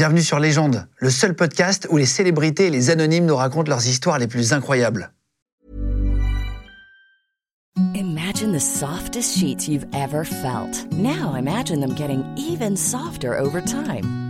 Bienvenue sur Légende, le seul podcast où les célébrités et les anonymes nous racontent leurs histoires les plus incroyables. Now imagine them getting even softer over time.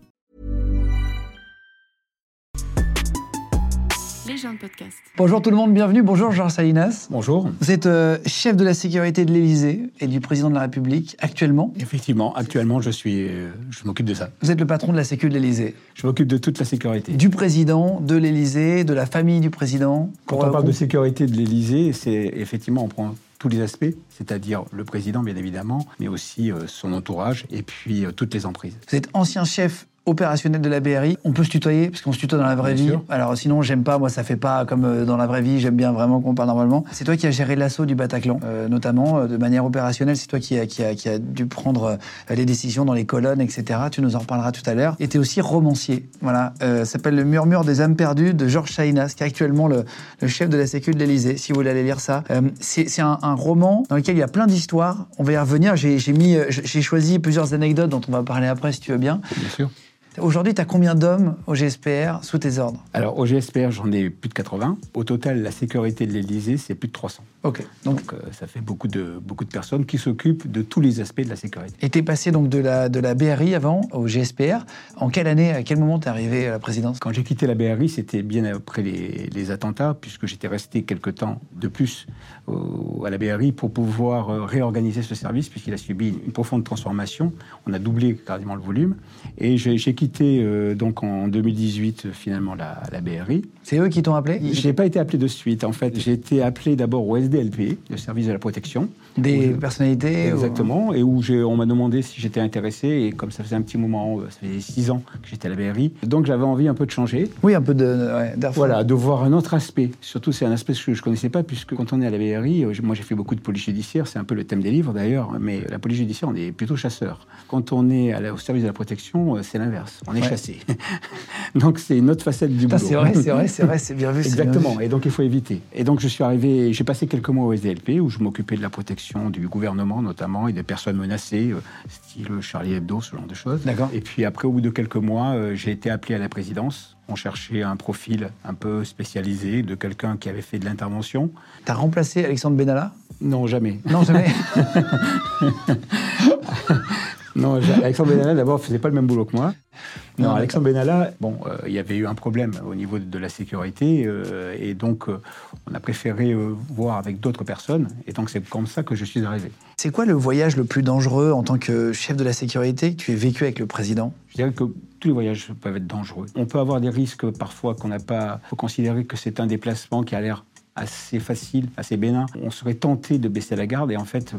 Podcast. Bonjour tout le monde, bienvenue. Bonjour Georges Salinas. Bonjour. Vous êtes euh, chef de la sécurité de l'Élysée et du président de la République actuellement. Effectivement, actuellement, je suis, euh, je m'occupe de ça. Vous êtes le patron de la sécurité de l'Élysée. Je m'occupe de toute la sécurité. Du président, de l'Élysée, de la famille du président. Quand on parle de sécurité de l'Élysée, c'est effectivement on prend tous les aspects, c'est-à-dire le président bien évidemment, mais aussi euh, son entourage et puis euh, toutes les emprises. Vous êtes ancien chef opérationnel de la BRI. On peut se tutoyer, parce qu'on se tutoie dans la vraie Bien vie. sûr. Alors sinon, j'aime pas, moi ça fait pas comme euh, dans la vraie vie, j'aime bien vraiment qu'on parle normalement. C'est toi qui as géré l'assaut du Bataclan, euh, notamment euh, de manière opérationnelle, c'est toi qui a, qui, a, qui a dû prendre les décisions dans les colonnes, etc. Tu nous en reparleras tout à l'heure. Et tu es aussi romancier. Voilà, euh, ça s'appelle Le murmure des âmes perdues de Georges Chainas, qui est actuellement le, le chef de la sécu de l'Élysée, si vous voulez aller lire ça. Euh, c'est un, un roman dans lequel il y a plein d'histoires. On va y revenir. J'ai choisi plusieurs anecdotes dont on va parler après, si tu veux bien. Bien sûr. Aujourd'hui, tu as combien d'hommes au GSPR sous tes ordres Alors au GSPR, j'en ai plus de 80. Au total, la sécurité de l'Élysée, c'est plus de 300. Ok. Donc, Donc euh, ça fait beaucoup de, beaucoup de personnes qui s'occupent de tous les aspects de la sécurité. et t'es passé donc de la, de la BRI avant au GSPR. En quelle année, à quel moment t'es arrivé à la présidence? Quand j'ai quitté la BRI, c'était bien après les, les attentats, puisque j'étais resté quelque temps de plus au- à la BRI pour pouvoir euh, réorganiser ce service, puisqu'il a subi une, une profonde transformation. On a doublé carrément le volume. Et j'ai j'ai quitté euh, donc en 2018 euh, finalement la, la BRI. C'est eux qui t'ont appelé? Je n'ai pas été appelé de suite. En fait, j'ai été appelé d'abord au SDLP, le service de la protection. Des personnalités ou- Exactement, et où on m'a demandé si j'étais intéressé, et comme ça faisait un petit moment, euh, ça faisait six ans que j'étais à la BRI, donc j'avais envie un peu de changer. Oui, un peu de, ouais. Voilà, de voir un autre aspect. Surtout, c'est un aspect que je ne connaissais pas, puisque quand on est à la BRI, moi j'ai fait beaucoup de police judiciaire, c'est un peu le thème des livres d'ailleurs, mais la police judiciaire, on est plutôt chasseur. Quand on est à la- au service de la protection, c'est l'inverse, on est Ouais. chassé. donc c'est une autre facette du Putain, boulot. c'est vrai, c'est vrai, c'est vrai, c'est bien vu. Exactement, vu. et donc il faut éviter. Et donc je suis arrivé, j'ai passé quelques mois au SDLP où je m'occupais de la protection du gouvernement notamment et des personnes menacées, euh, style Charlie Hebdo, ce genre de choses. D'accord. Et puis après, au bout de quelques mois, euh, j'ai été appelé à la présidence. On cherchait un profil un peu spécialisé de quelqu'un qui avait fait de l'intervention. T'as remplacé Alexandre Benalla? Non, jamais. Non, jamais. Non, Alexandre Benalla, d'abord, faisait pas le même boulot que moi. Non, Non, Alexandre Benalla, bon, euh, il y avait eu un problème au niveau de, de la sécurité, euh, et donc euh, on a préféré voir avec d'autres personnes, et donc c'est comme ça que je suis arrivé. c'est quoi le voyage le plus dangereux en tant que chef de la sécurité que tu aies vécu avec le président? Je dirais que tous les voyages peuvent être dangereux. On peut avoir des risques parfois qu'on n'a pas. Il faut considérer que c'est un déplacement qui a l'air assez facile, assez bénin. On serait tenté de baisser la garde, et en fait,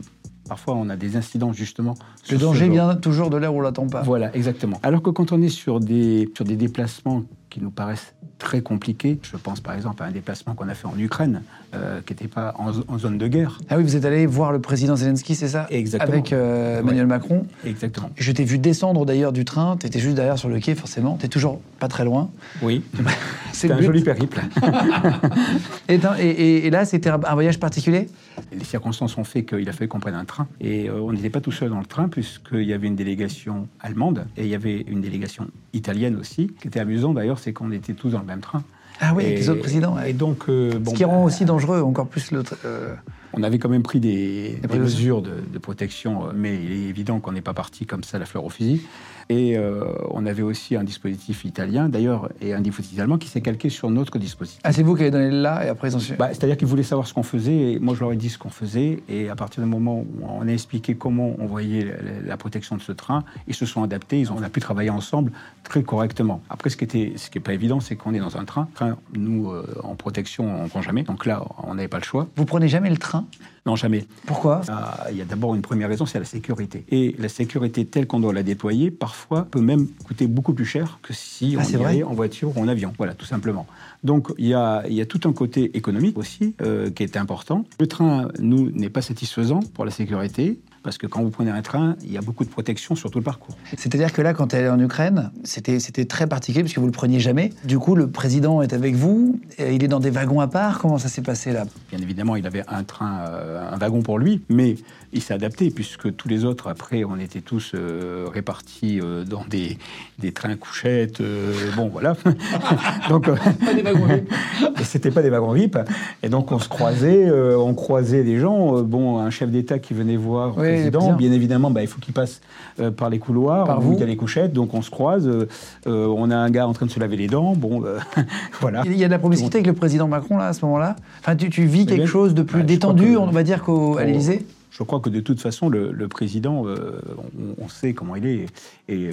parfois on a des incidents justement. Le danger vient toujours de là où on l'attend pas. Voilà, exactement. Alors que quand on est sur des, sur des déplacements qui nous paraissent très compliqués, je pense par exemple à un déplacement qu'on a fait en Ukraine, euh, qui n'était pas en, en zone de guerre. Ah oui, vous êtes allé voir le président Zelensky, c'est ça? Exactement. Avec euh, Emmanuel Ouais. Macron. Exactement. Je t'ai vu descendre d'ailleurs du train, t'étais juste derrière sur le quai forcément, t'es toujours pas très loin. Oui, C'est un but. joli périple. Et, t'as- et- et- et là, c'était un, un voyage particulier? Les circonstances ont fait qu'il a fallu qu'on prenne un train. Et euh, on n'était pas tout seul dans le train, puisqu'il y avait une délégation allemande et il y avait une délégation italienne aussi. Ce qui était amusant d'ailleurs, c'est qu'on était tous dans le même train. Ah oui, et, avec les autres présidents. Et donc, euh, bon, Ce qui rend bah, aussi dangereux encore plus le. euh, On avait quand même pris des, mesures de, de protection, euh, mais il est évident qu'on n'est pas parti comme ça la fleur au fusil. Et euh, on avait aussi un dispositif italien, d'ailleurs, et un dispositif allemand qui s'est calqué sur notre dispositif. Ah, c'est vous qui avez donné le là et après ils ont su. Bah, C'est-à-dire qu'ils voulaient savoir ce qu'on faisait, et moi je leur ai dit ce qu'on faisait, et à partir du moment où on a expliqué comment on voyait la, la protection de ce train, ils se sont adaptés, ils ont, on a pu travailler ensemble très correctement. Après, ce qui était, ce qui est pas évident, c'est qu'on est dans un train. train nous, euh, en protection, on ne prend jamais, donc là, on n'avait pas le choix. Vous prenez jamais le train? Non, jamais. Pourquoi? Ah, Il y a d'abord une première raison, c'est la sécurité. Et la sécurité telle qu'on doit la déployer, parfois, peut même coûter beaucoup plus cher que si Ah, on y allait en voiture ou en avion. Voilà, tout simplement. Donc, il y a, il y a tout un côté économique aussi euh, qui est important. Le train, nous, n'est pas satisfaisant pour la sécurité. Parce que quand vous prenez un train, il y a beaucoup de protection sur tout le parcours. C'est-à-dire que là, quand elle est en Ukraine, c'était c'était très particulier puisque vous le preniez jamais. Du coup, le président est avec vous. et il est dans des wagons à part. Comment ça s'est passé là? Bien évidemment, il avait un train, euh, un wagon pour lui, mais il s'est adapté puisque tous les autres, après, on était tous euh, répartis euh, dans des, des trains couchettes. euh, bon, voilà. donc, et c'était pas des wagons VIP. Et donc, on se croisait, on croisait des gens. bon, un chef d'État qui venait voir Oui, le président, bien. évidemment, bah, il faut qu'il passe par les couloirs, Par vous. il y a les couchettes, donc on se croise. on a un gars en train de se laver les dents. Bon, voilà. Il y a de la promiscuité avec le président Macron là à ce moment-là? Enfin, tu, tu vis quelque bien, chose de plus bah, détendu, que- on va dire qu'au à Oh. l'Élysée? Je crois que de toute façon, le, le président, euh, on, on sait comment il est. Et, euh,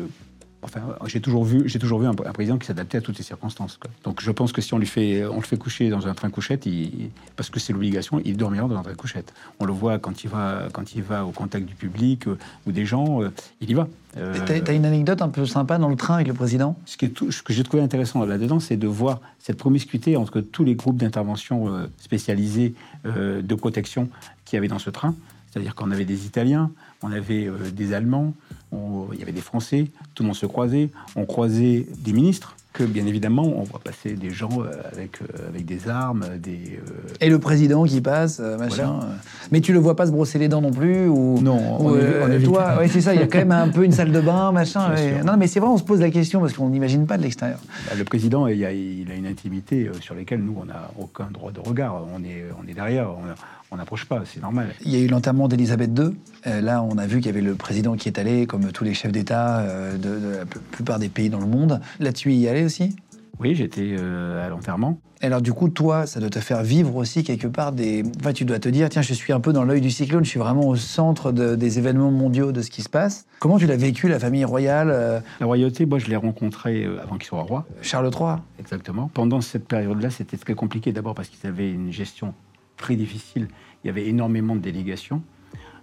enfin, j'ai toujours vu, j'ai toujours vu un, un président qui s'adaptait à toutes les circonstances. quoi. Donc, je pense que si on lui fait, on le fait coucher dans un train couchette, il- parce que c'est l'obligation, il dormira dans un train couchette. On le voit quand il va, quand il va au contact du public euh, ou des gens, euh, il y va. Euh, T'as une anecdote un peu sympa dans le train avec le président? Ce, qui est tout- ce que j'ai trouvé intéressant là-dedans, c'est de voir cette promiscuité entre tous les groupes d'intervention spécialisés de protection qu'il y avait dans ce train. C'est-à-dire qu'on avait des Italiens, on avait euh, des Allemands, on- il y avait des Français, tout le monde se croisait. On croisait des ministres, que bien évidemment, on voit passer des gens euh, avec, euh, avec des armes, des... euh, Et le président qui passe, machin. Voilà. Mais tu le vois pas se brosser les dents non plus ou Non, ou, on évi- euh, on évite. toi, ouais, c'est ça. Il y a quand même un peu une salle de bain, machin. Non, mais c'est vrai, on se pose la question parce qu'on n'imagine pas de l'extérieur. Bah, Le président, il a, il a une intimité sur laquelle nous, on n'a aucun droit de regard. On est, on est derrière, on on n'approche pas, c'est normal. Il y a eu l'enterrement d'Elisabeth II. Euh, là, on a vu qu'il y avait le président qui est allé, comme tous les chefs d'État euh, de, de la pl- plupart des pays dans le monde. Là, tu y es allé aussi? Oui, j'étais euh, à l'enterrement. Alors du coup, toi, ça doit te faire vivre aussi quelque part des... Enfin, tu dois te dire, tiens, je suis un peu dans l'œil du cyclone, je suis vraiment au centre de- des événements mondiaux, de ce qui se passe. Comment tu l'as vécu, la famille royale, La royauté, moi, je l'ai rencontré euh, avant qu'il soit roi. Charles III Exactement. Pendant cette période-là, c'était très compliqué. D'abord parce qu'ils avaient une gestion très difficile. Il y avait énormément de délégations.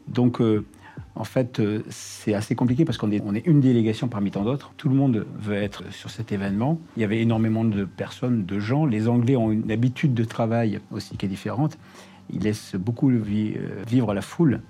Donc, euh, en fait, euh, c'est assez compliqué parce qu'on est, une délégation parmi tant d'autres. Tout le monde veut être sur cet événement. Il y avait énormément de personnes, de gens. Les Anglais ont une habitude de travail aussi qui est différente. Ils laissent beaucoup euh, vivre la foule.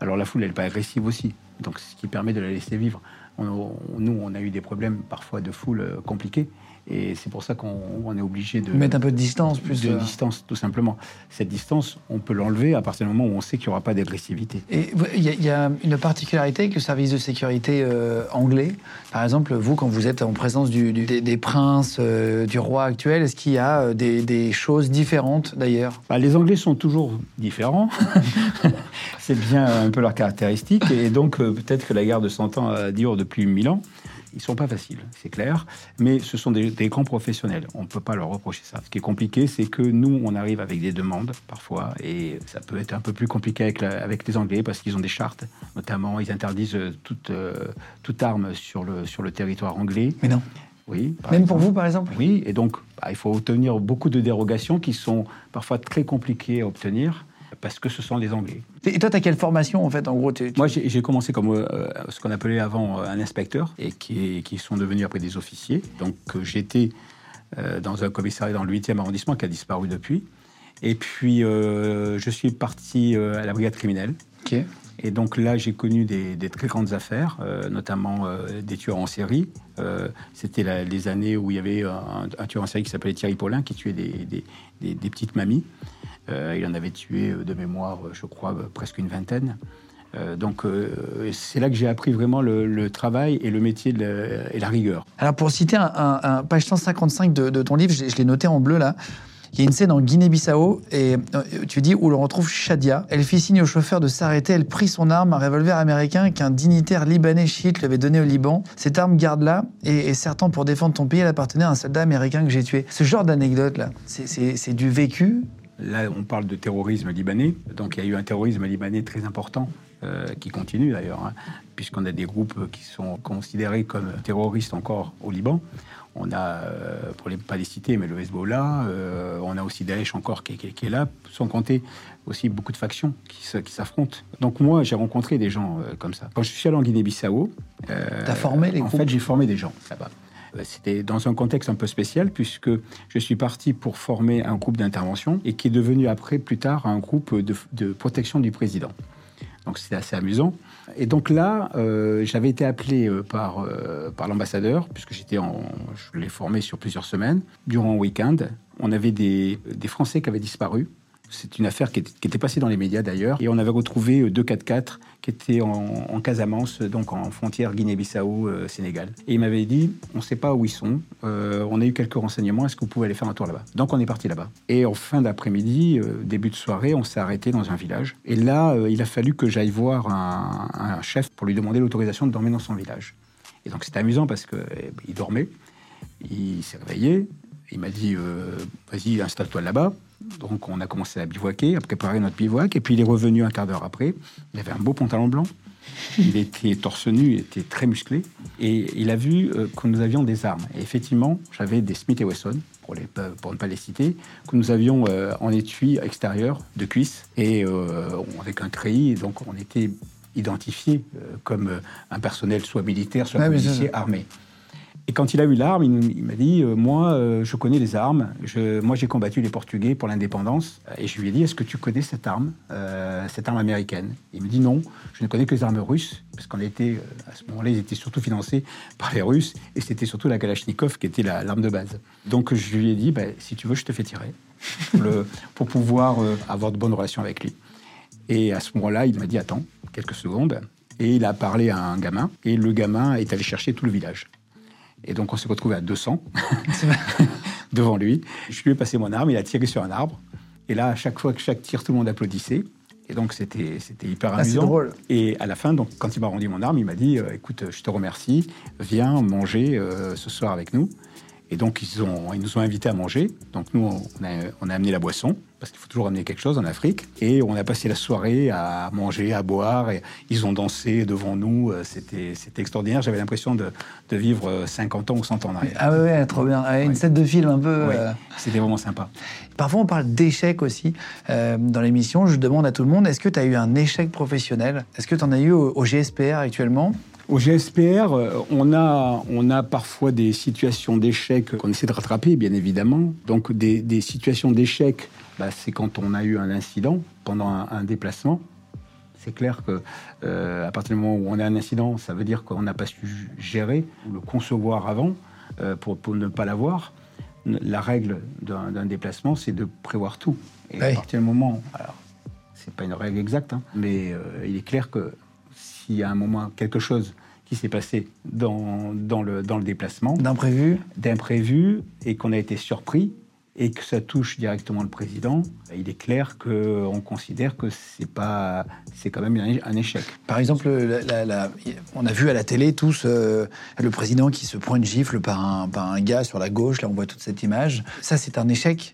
Alors la foule, elle n'est pas agressive aussi. Donc, ce qui permet de la laisser vivre. Nous, on a eu des problèmes parfois de foule compliqués. Et c'est pour ça qu'on on est obligé de Mettre un peu de distance, plus... de euh, distance, tout simplement. Cette distance, on peut l'enlever à partir du moment où on sait qu'il n'y aura pas d'agressivité. Et il y, a- y a une particularité avec le service de sécurité euh, anglais. Par exemple, vous, quand vous êtes en présence du- du- des, des princes, euh, du roi actuel, est-ce qu'il y a des, des choses différentes d'ailleurs? Bah, les Anglais sont toujours différents. C'est bien un peu leur caractéristique. Et donc, peut-être que la guerre de 100 ans euh, dure depuis 1000 ans. Ils sont pas faciles, c'est clair. Mais ce sont des, des grands professionnels. On ne peut pas leur reprocher ça. Ce qui est compliqué, c'est que nous, on arrive avec des demandes parfois. Et ça peut être un peu plus compliqué avec, la- avec les Anglais parce qu'ils ont des chartes. Notamment, ils interdisent toute, euh, toute arme sur le, sur le territoire anglais. Mais non. Oui, Même pour vous, par exemple Oui, et donc bah, il faut obtenir beaucoup de dérogations qui sont parfois très compliquées à obtenir parce que ce sont des Anglais. Et toi, tu as quelle formation en fait En gros, tu- Moi, j'ai commencé comme euh, ce qu'on appelait avant euh, un inspecteur et qui, sont devenus après des officiers. Donc euh, j'étais euh, dans un commissariat dans le 8e arrondissement qui a disparu depuis. Et puis euh, je suis parti euh, à la brigade criminelle. Ok. Et donc là, j'ai connu des, des très grandes affaires, euh, notamment euh, des tueurs en série. Euh, C'était les années où il y avait un, un tueur en série qui s'appelait Thierry Paulin, qui tuait des, des- des- des petites mamies. Euh, il en avait tué euh, de mémoire, euh, je crois, presque une vingtaine. Donc c'est là que j'ai appris vraiment le, travail et le métier et la rigueur. Alors, pour citer un, un- un- page 155 de, ton livre, je, l'ai- noté en bleu là. Il y a une scène en Guinée-Bissau et tu dis où l'on retrouve Shadia. Elle fit signe au chauffeur de s'arrêter. Elle prit son arme, un revolver américain qu'un dignitaire libanais chiite lui avait donné au Liban. Cette arme, garde-la et, et pour défendre ton pays, elle appartenait à un soldat américain que j'ai tué. Ce genre d'anecdote là, c'est du vécu. Là, on parle de terrorisme libanais. Donc, il y a eu un terrorisme libanais très important qui continue d'ailleurs, hein, puisqu'on a des groupes qui sont considérés comme terroristes encore au Liban. On a, pour les pas les citer, mais le Hezbollah, on a aussi Daesh encore qui, qui, est là, sans compter aussi beaucoup de factions qui s'affrontent. Donc moi, j'ai rencontré des gens comme ça. Quand je suis allé en Guinée-Bissau... T'as formé les En fait, j'ai formé des gens là-bas. Euh, c'était dans un contexte un peu spécial puisque je suis parti pour former un groupe d'intervention et qui est devenu après, plus tard, un groupe de, protection du président. Donc c'était assez amusant. Et donc là, euh, j'avais été appelé euh, par, par l'ambassadeur, puisque j'étais en, je l'ai formé sur plusieurs semaines. Durant un week-end, on avait des, des Français qui avaient disparu c'est une affaire qui était, passée dans les médias d'ailleurs. Et on avait retrouvé euh, deux 4x4 qui étaient en, Casamance, donc en frontière Guinée-Bissau-Sénégal. Euh, et il m'avait dit on ne sait pas où ils sont, euh, on a eu quelques renseignements, est-ce que vous pouvez aller faire un tour là-bas? Donc on est parti là-bas. Et en fin d'après-midi, début de soirée, on s'est arrêté dans un village. Et là, il a fallu que j'aille voir un, chef pour lui demander l'autorisation de dormir dans son village. Et donc c'était amusant parce qu'il eh, dormait, il s'est réveillé, il m'a dit vas-y, installe-toi là-bas. Donc on a commencé à bivouaquer, à préparer notre bivouac, et puis il est revenu un quart d'heure après. Il avait un beau pantalon blanc, il était torse nu, il était très musclé, et il a vu euh, que nous avions des armes. Et effectivement, j'avais des Smith Wesson, pour, les, pour ne pas les citer, que nous avions euh, en étui extérieur de cuisse, et euh, avec un treillis, donc on était identifié comme un personnel soit militaire, soit policier armé. Et quand il a eu l'arme, il, m'a dit euh, Moi, euh, je connais les armes. Moi, j'ai combattu les Portugais pour l'indépendance. Et je lui ai dit Est-ce que tu connais cette arme, euh, cette arme américaine? Il me dit Non, je ne connais que les armes russes, parce qu'on était, à ce moment-là, ils étaient surtout financés par les Russes, et c'était surtout la Kalachnikov qui était l'arme de base. Donc, je lui ai dit bah, Si tu veux, je te fais tirer, pour pouvoir avoir de bonnes relations avec lui. Et à ce moment-là, il m'a dit Attends, quelques secondes. Et il a parlé à un gamin, et le gamin est allé chercher tout le village. Et donc, on s'est retrouvé à 200 devant lui. Je lui ai passé mon arme, il a tiré sur un arbre. Et là, à chaque fois que chaque tir, tout le monde applaudissait. Et donc, c'était, c'était hyper ah, amusant. Drôle. Et à la fin, donc, quand il m'a rendu mon arme, il m'a dit euh, Écoute, je te remercie, viens manger euh, ce soir avec nous. Et donc, ils, ont, ils nous ont invités à manger. Donc, nous, on a, on a amené la boisson parce qu'il faut toujours amener quelque chose en Afrique. Et on a passé la soirée à manger, à boire. Et ils ont dansé devant nous. Euh, c'était, extraordinaire. J'avais l'impression de, de, vivre 50 ans ou 100 ans en arrière. Ah ouais, trop bien. Une scène de film un peu. Euh, c'était vraiment sympa. Parfois, on parle d'échecs aussi euh, dans l'émission. Je demande à tout le monde est-ce que tu as eu un échec professionnel? Est-ce que tu en as eu au GSPR actuellement? Au GSPR, on a, on a parfois des situations d'échec qu'on essaie de rattraper, bien évidemment. Donc des, des situations d'échec bah, c'est quand on a eu un incident pendant un, déplacement. C'est clair que euh, à partir du moment où on a un incident, ça veut dire qu'on n'a pas su gérer ou le concevoir avant euh, pour, ne pas l'avoir. La règle d'un déplacement, c'est de prévoir tout. Et à partir du moment, alors c'est pas une règle exacte, hein, mais euh, il est clair que s'il y a un moment quelque chose qui s'est passé dans, dans, le, dans le déplacement, d'imprévu, d'imprévu, et qu'on a été surpris, et que ça touche directement le président, il est clair qu'on considère que c'est pas, c'est quand même un échec. Par exemple, on a vu à la télé tous euh, le président qui se prend une gifle par un, par un gars sur la gauche. Là, on voit toute cette image. Ça, c'est un échec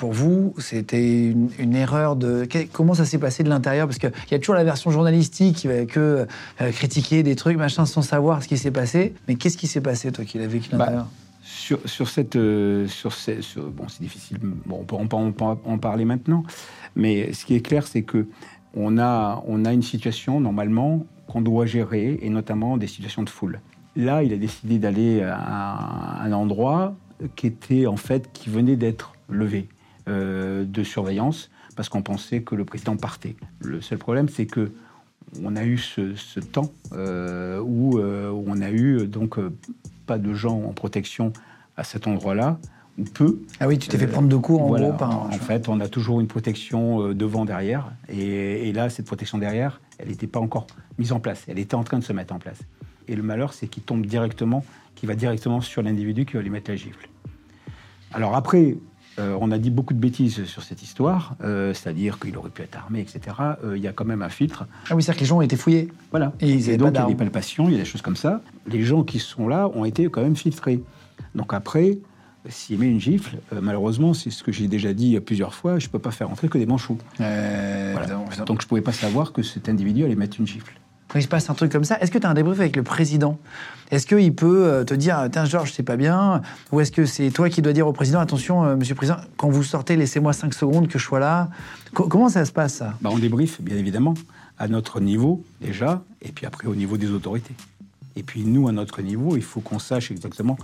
pour vous, c'était une, erreur de. Comment ça s'est passé de l'intérieur? Parce qu'il y a toujours la version journalistique qui va que euh, critiquer des trucs, machin, sans savoir ce qui s'est passé. Mais qu'est-ce qui s'est passé, toi, qui l'as vécu de bah, l'intérieur? sur, cette, euh, sur, bon, c'est difficile. Bon, on peut, en parler maintenant, mais ce qui est clair, c'est que on a, on a une situation normalement qu'on doit gérer, et notamment des situations de foule. Là, il a décidé d'aller à un endroit qui était en fait qui venait d'être levé euh, de surveillance parce qu'on pensait que le président partait. Le seul problème, c'est que on a eu ce, temps euh, où, on a eu donc pas de gens en protection à cet endroit-là, ou peu. Ah oui, tu t'es fait prendre de coups en gros En fait, on a toujours une protection euh, devant, derrière. Et, là, cette protection derrière, elle n'était pas encore mise en place. Elle était en train de se mettre en place. Et le malheur, c'est qu'il tombe directement, qu'il va directement sur l'individu qui va lui mettre la gifle. Alors après, euh, on a dit beaucoup de bêtises sur cette histoire, euh, c'est-à-dire qu'il aurait pu être armé, etc. Il y a quand même un filtre. Ah oui, c'est-à-dire que les gens ont été fouillés. Voilà. Et, ils donc, il y a des palpations, il y a des choses comme ça. Les gens qui sont là ont été quand même filtrés. Donc après, s'il met une gifle, euh, malheureusement, c'est ce que j'ai déjà dit plusieurs fois, je ne peux pas faire entrer que des manchots. Euh, Voilà. Donc je ne pouvais pas savoir que cet individu allait mettre une gifle. Quand il se passe un truc comme ça, est-ce que tu as un débrief avec le président? Est-ce qu'il peut euh, te dire, tiens Georges, c'est pas bien? Ou est-ce que c'est toi qui dois dire au président, attention, euh, monsieur le président, quand vous sortez, laissez-moi 5 secondes que je sois là? Co- Comment ça se passe, ça? Bah, on débriefe, bien évidemment, à notre niveau déjà, et puis après au niveau des autorités. Et puis nous, à notre niveau, il faut qu'on sache exactement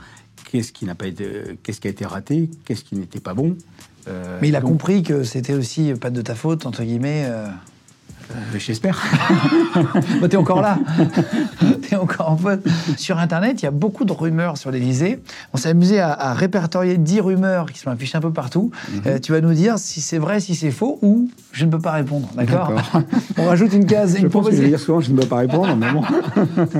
qu'est-ce qui n'a pas été, qu'est-ce qui a été raté, qu'est-ce qui n'était pas bon. Euh, Mais il a donc, compris que c'était aussi pas de ta faute, entre guillemets. euh. J'espère. Bah, t'es encore là. t'es encore en poste. Sur Internet, il y a beaucoup de rumeurs sur l'Élysée. On s'est amusé à, à répertorier 10 rumeurs qui sont affichées un peu partout. Euh, tu vas nous dire si c'est vrai, si c'est faux, ou je ne peux pas répondre. D'accord? On rajoute une case. Je une pense que je vais dire souvent, je ne peux pas répondre, mais bon.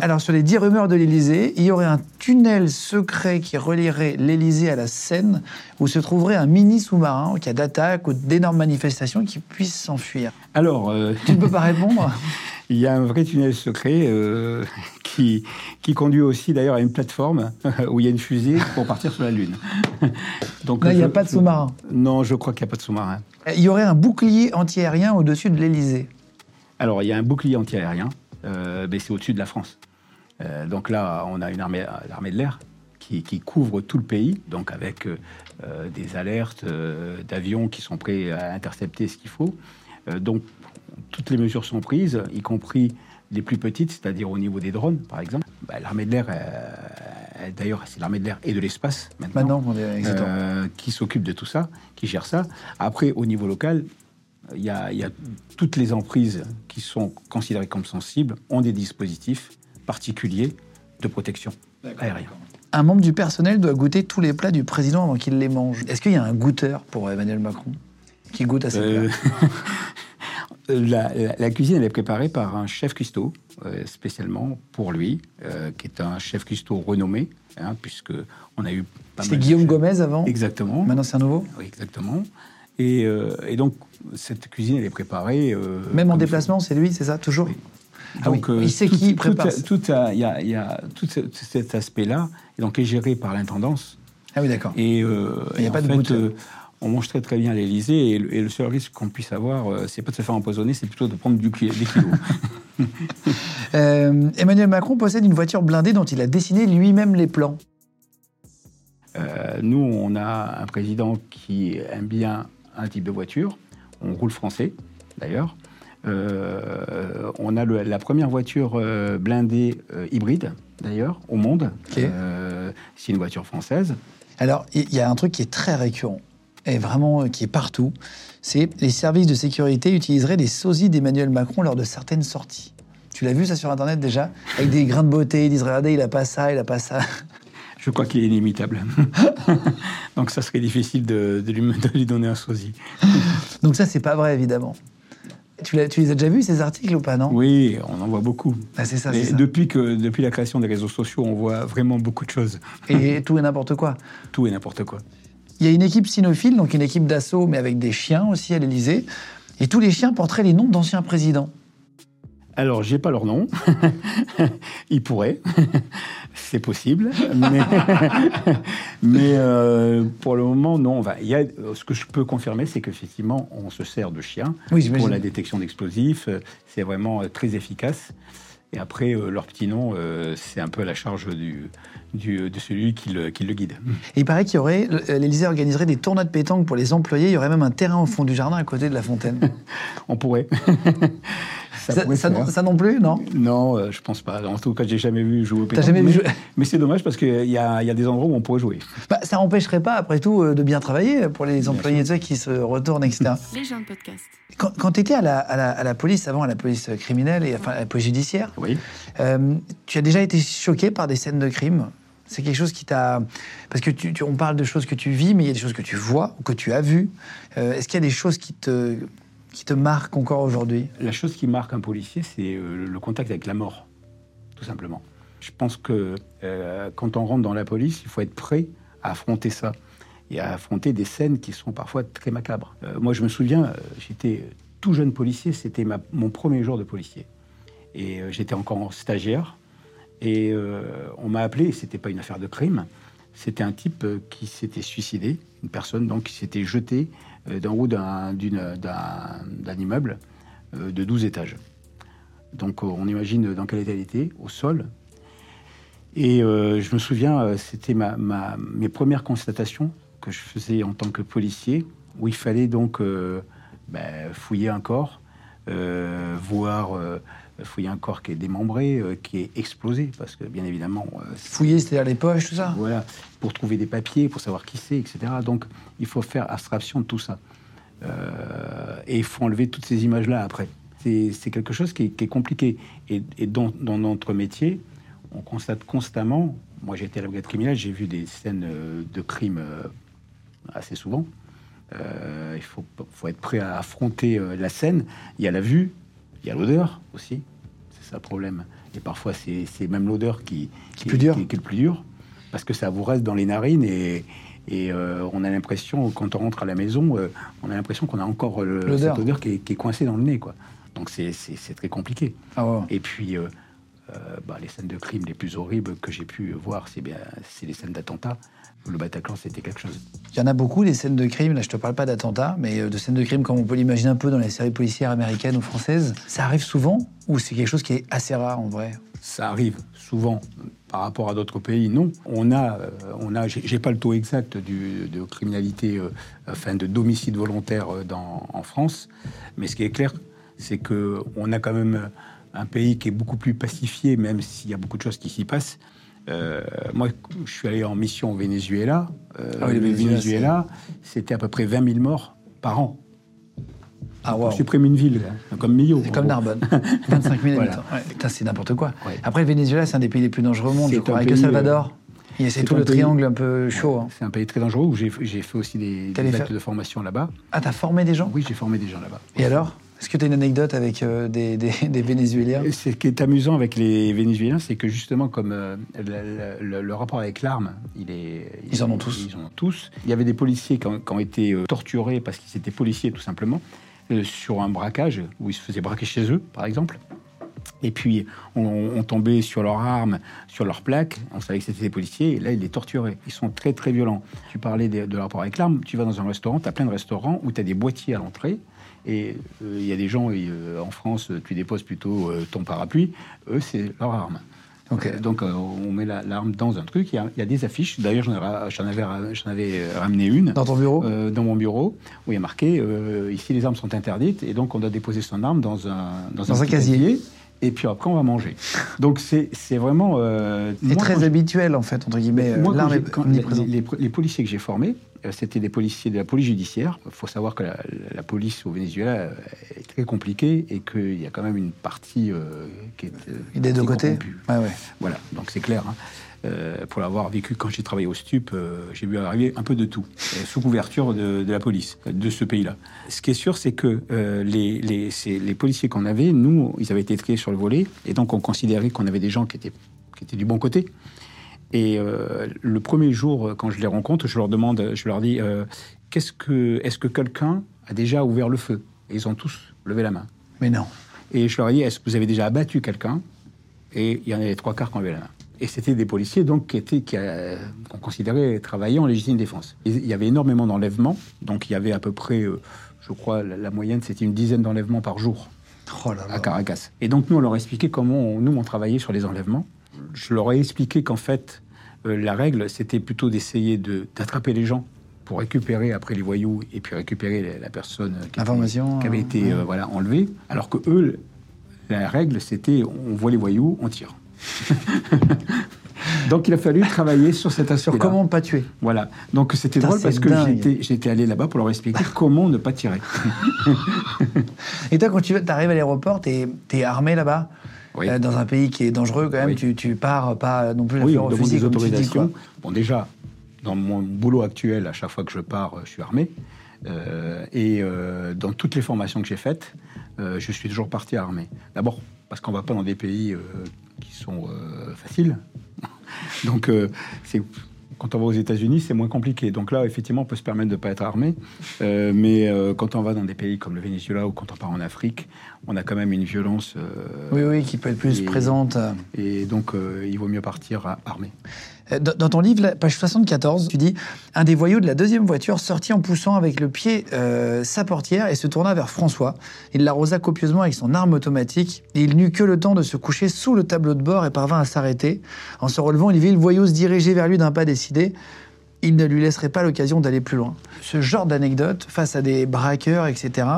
Alors, sur les 10 rumeurs de l'Élysée, il y aurait un tunnel secret qui relierait l'Élysée à la Seine, où se trouverait un mini sous-marin en cas d'attaque ou d'énormes manifestations qui puissent s'enfuir. Alors, euh, ne peux pas répondre il y a un vrai tunnel secret euh, qui, qui conduit aussi d'ailleurs à une plateforme où il y a une fusée pour partir sur la Lune. Donc, Là, il n'y a pas de sous-marin. Non, je crois qu'il n'y a pas de sous-marin. Il y aurait un bouclier antiaérien au-dessus de l'Élysée. Alors, il y a un bouclier antiaérien, euh, mais c'est au-dessus de la France. Euh, donc là, on a une armée, l'armée de l'air qui, qui couvre tout le pays, donc avec euh, euh, des alertes euh, d'avions qui sont prêts à intercepter ce qu'il faut. Euh, donc, toutes les mesures sont prises, y compris les plus petites, c'est-à-dire au niveau des drones, par exemple. Bah, l'armée de l'air, euh, d'ailleurs, c'est l'armée de l'air et de l'espace maintenant. Maintenant, on est exactement. Euh, qui s'occupe de tout ça, qui gère ça. Après, au niveau local, il y, a, il y a toutes les emprises qui sont considérées comme sensibles ont des dispositifs particuliers de protection aérienne. Un membre du personnel doit goûter tous les plats du président avant qu'il les mange. Est-ce qu'il y a un goûteur pour Emmanuel Macron qui goûte à ses Euh, plats? la, la- la cuisine, elle est préparée par un chef cuistot, euh, spécialement pour lui, euh, qui est un chef cuistot renommé, hein, puisque on a eu C'était Guillaume chefs. Gomez avant Exactement. Maintenant, c'est un nouveau? Oui, exactement. Et, euh, et donc, cette cuisine, elle est préparée. euh, Même en déplacement, c'est lui, c'est ça, toujours Oui. Ah oui. euh, Il sait tout- qui tout- prépare. tout- Il y a, il y a tout ce- cet aspect-là, et donc est géré par l'intendance. Ah oui, d'accord. Et, Il y a pas de fait, on mange très très bien à l'Élysée, et, le- et le seul risque qu'on puisse avoir, euh, c'est pas de se faire empoisonner, c'est plutôt de prendre du, des kilos. Euh, Emmanuel Macron possède une voiture blindée dont il a dessiné lui-même les plans. Euh, nous, on a un président qui aime bien un type de voiture. On roule français, d'ailleurs. Euh, on a le- la première voiture blindée hybride, d'ailleurs, au monde. Ok. Euh, c'est une voiture française. Alors, il y a un truc qui est très récurrent, et vraiment euh, qui est partout, c'est les services de sécurité utiliseraient des sosies d'Emmanuel Macron lors de certaines sorties. Tu l'as vu ça sur Internet déjà? Avec des grains de beauté, ils disent regardez, il a pas ça, il a pas ça. Je crois qu'il est inimitable. Donc ça serait difficile de, de lui, de lui donner un sosie. Donc ça, c'est pas vrai, évidemment. Tu, les as déjà vus, ces articles, ou pas, non? Oui, on en voit beaucoup. Ah, C'est ça, Et c'est ça. depuis, que, depuis la création des réseaux sociaux, on voit vraiment beaucoup de choses. Et tout et n'importe quoi. Tout et n'importe quoi. Il y a une équipe cynophile, donc une équipe d'assaut, mais avec des chiens aussi à l'Élysée. Et tous les chiens porteraient les noms d'anciens présidents. Alors, j'ai pas leur nom. Ils pourraient. C'est possible. Mais, mais, euh, pour le moment, non. Enfin, y a, ce que je peux confirmer, c'est qu'effectivement, on se sert de chiens Oui, pour la détection d'explosifs. C'est vraiment euh, très efficace. Et après, euh, leur petit nom, euh, c'est un peu à la charge du, du- de celui qui le, qui le guide. Et il paraît qu'il y aurait, l'Élysée organiserait des tournois de pétanque pour les employés. Il y aurait même un terrain au fond du jardin à côté de la fontaine. On pourrait. Ça Ça, non, ça non plus, non Non, euh, je pense pas. En tout cas, j'ai jamais vu jouer au T'as pétanque. jamais vu mais, jouer mais c'est dommage parce qu'il y y a des endroits où on pourrait jouer. bah, Ça n'empêcherait pas, après tout, euh, de bien travailler pour les Bien employés qui se retournent, etc. Les gens de podcast. Quand, quand tu étais à la, à, la, à la police, avant à la police criminelle et enfin à la police judiciaire, Oui. euh, tu as déjà été choqué par des scènes de crime? C'est quelque chose qui t'a... Parce que tu, tu- on parle de choses que tu vis, mais il y a des choses que tu vois ou que tu as vues. Euh, Est-ce qu'il y a des choses qui te, qui te marquent encore aujourd'hui La chose qui marque un policier, c'est euh, le contact avec la mort, tout simplement. Je pense que euh, quand on rentre dans la police, il faut être prêt à affronter ça et à affronter des scènes qui sont parfois très macabres. Euh, moi, je me souviens, j'étais tout jeune policier, c'était mon premier jour de policier. Et j'étais encore stagiaire. Et on m'a appelé, c'était pas une affaire de crime, c'était un type qui s'était suicidé, une personne donc qui s'était jetée d'en haut d'un immeuble euh, de 12 étages. Donc euh, on imagine dans quel état il était, au sol. Et euh, je me souviens, euh, c'était ma, ma- mes premières constatations que je faisais en tant que policier, où il fallait donc euh, ben, fouiller un corps, euh, voir euh, fouiller un corps qui est démembré, euh, qui est explosé, parce que bien évidemment, euh, Fouiller, c'est-à-dire les poches, tout ça voilà, pour trouver des papiers, pour savoir qui c'est, etc. Donc, il faut faire abstraction de tout ça. Euh, et il faut enlever toutes ces images-là après. C'est quelque chose qui est, qui est compliqué. Et, et dans, dans notre métier, on constate constamment. Moi, j'ai été à la brigade criminelle, j'ai vu des scènes euh, de crimes euh, assez souvent. Euh, il faut, faut être prêt à affronter euh, la scène. Il y a la vue, il y a l'odeur aussi. C'est ça le problème. Et parfois, c'est même l'odeur qui, Qui est plus dur. qui- qui est le plus dur parce que ça vous reste dans les narines et, et euh, on a l'impression, quand on rentre à la maison, euh, on a l'impression qu'on a encore euh, L'odeur. cette odeur qui est, qui est coincée dans le nez. Quoi. Donc c'est- très compliqué. Ah ouais. Et puis, euh, euh, bah, les scènes de crime les plus horribles que j'ai pu voir, c'est bien, c'est les scènes d'attentat. Le Bataclan, c'était quelque chose. Il y en a beaucoup, des scènes de crime. Là, je te parle pas d'attentats, mais euh, de scènes de crime comme on peut l'imaginer un peu dans les séries policières américaines ou françaises. Ça arrive souvent ou c'est quelque chose qui est assez rare en vrai? Ça arrive souvent par rapport à d'autres pays, non. On a, euh, on a, j'ai pas le taux exact du, de criminalité, euh, enfin de d'homicide volontaire euh, dans, en France, mais ce qui est clair, c'est que on a quand même un pays qui est beaucoup plus pacifié, même s'il y a beaucoup de choses qui s'y passent. Euh, moi, je suis allé en mission au Venezuela. Euh, Ah oui, le Venezuela, c'était à peu près 20 000 morts par an. Ah On supprime une ville, hein, comme Millau. C'est comme. Narbonne. 25 000 Voilà. habitants. Ouais, putain, c'est n'importe quoi. Ouais. Après, le Venezuela, c'est un des pays les plus dangereux au monde, je crois, avec le Salvador. A- C'est tout le pays- triangle un peu chaud. hein. C'est un pays très dangereux où j'ai fait aussi des, des de formation là-bas. Ah, t'as formé des gens? Oui, j'ai formé des gens là-bas. Et alors? Est-ce que tu as une anecdote avec euh, des, des, des Vénézuéliens? Ce qui est amusant avec les Vénézuéliens, c'est que justement, comme euh, le, le- le rapport avec l'arme, il est, Ils en ont tous. Ils en ont tous. Il y avait des policiers qui ont, qui ont été euh, torturés parce qu'ils étaient policiers, tout simplement, sur un braquage où ils se faisaient braquer chez eux, par exemple. Et puis, on, on tombait sur leur arme, sur leur plaque. On savait que c'était des policiers. Et là, ils les torturaient. Ils sont très, très violents. Tu parlais de, de leur rapport avec l'arme. Tu vas dans un restaurant, tu as plein de restaurants où tu as des boîtiers à l'entrée. Et euh, il y a des gens, et, euh, en France, tu déposes plutôt euh, ton parapluie. Eux, c'est leur arme. Donc, on met la- l'arme dans un truc. Il y a, il y a des affiches. D'ailleurs, j'en avais, ramené une. Dans ton bureau? Dans mon bureau, où il y a marqué ici les armes sont interdites et donc on doit déposer son arme dans un Dans un casier. Et puis après on va manger. Donc c'est vraiment euh, C'est très habituel, en fait, entre guillemets. moi, quand est quand les, les- les policiers que j'ai formés, euh, c'était des policiers de la police judiciaire. Il faut savoir que la, la police au Venezuela euh, est très compliquée et qu'il y a quand même une partie euh, qui est euh, Des deux assez côtés corrompue. Ouais, ouais. Voilà, donc c'est clair. hein. Euh, pour l'avoir vécu quand j'ai travaillé au STUP, euh, j'ai vu arriver un peu de tout, euh, sous couverture de, de la police de ce pays-là. Ce qui est sûr, c'est que les, les, c'est- les policiers qu'on avait, nous, ils avaient été triés sur le volet, et donc on considérait qu'on avait des gens qui étaient, qui étaient du bon côté. Et le premier jour, quand je les rencontre, je leur demande, je leur dis, qu'est-ce que, est-ce que quelqu'un a déjà ouvert le feu? Et ils ont tous levé la main. Mais non. Et je leur ai dit, est-ce que vous avez déjà abattu quelqu'un? Et il y en avait les trois quarts qui ont levé la main. Et c'était des policiers donc qui étaient qui, euh, qu'on considérait travailler en légitime défense. Et il y avait énormément d'enlèvements, donc il y avait à peu près, euh, je crois, la, la moyenne c'était une dizaine d'enlèvements par jour Oh là à. Caracas. Et donc nous on leur a expliqué comment on- nous on travaillait sur les enlèvements. Je leur ai expliqué qu'en fait euh, la règle c'était plutôt d'essayer de, d'attraper les gens pour récupérer après les voyous et puis récupérer la, la personne qui, était- Information, qui avait été ouais. euh, voilà enlevée, alors que eux la règle c'était on voit les voyous, on tire. donc il a fallu travailler sur cet aspect comment pas tuer. Voilà. Donc c'était drôle parce que j'étais, j'étais allé là-bas pour leur expliquer comment ne pas tirer. Et toi, quand tu arrives à l'aéroport, t'es es armé là-bas Oui. Euh, Dans un pays qui est dangereux, quand même, Oui. tu, tu pars pas non plus la Oui, on demande des tu autorisations. bon, déjà, dans mon boulot actuel, à chaque fois que je pars, euh, je suis armé. Euh, et euh, dans toutes les formations que j'ai faites, euh, je suis toujours parti armé. D'abord, parce qu'on ne va pas dans des pays euh, qui sont euh, faciles. Donc, euh, c'est. Quand on va aux États-Unis, c'est moins compliqué. Donc là, effectivement, on peut se permettre de ne pas être armé. Euh, mais euh, quand on va dans des pays comme le Venezuela ou quand on part en Afrique, on a quand même une violence. euh, Oui, oui, qui peut être plus Et- présente. Et donc, il vaut mieux partir armé. Euh, Dans ton livre, page 74, tu dis Un des voyous de la deuxième voiture sortit en poussant avec le pied euh, sa portière et se tourna vers François. Il l'arrosa copieusement avec son arme automatique et il n'eut que le temps de se coucher sous le tableau de bord et parvint à s'arrêter. En se relevant, il vit le voyou se diriger vers lui d'un pas décidé. Il ne lui laisserait pas l'occasion d'aller plus loin. Ce genre d'anecdote face à des braqueurs, etc.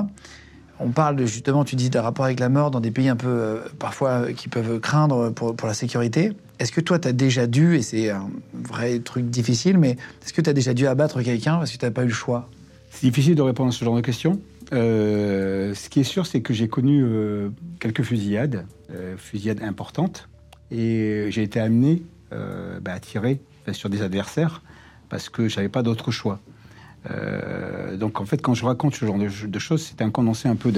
On parle de, justement, tu dis, des rapports avec la mort dans des pays un peu, euh, parfois, euh, qui peuvent craindre pour, la sécurité. Est-ce que toi, tu as déjà dû, et c'est un vrai truc difficile, mais est-ce que tu as déjà dû abattre quelqu'un parce que tu n'as pas eu le choix? C'est difficile de répondre à ce genre de questions. Euh, ce qui est sûr, c'est que j'ai connu quelques fusillades, fusillades importantes, et j'ai été amené bah, à tirer sur des adversaires parce que j'avais pas d'autre choix. Euh, donc en fait, quand je raconte ce genre de, choses, c'est un condensé un peu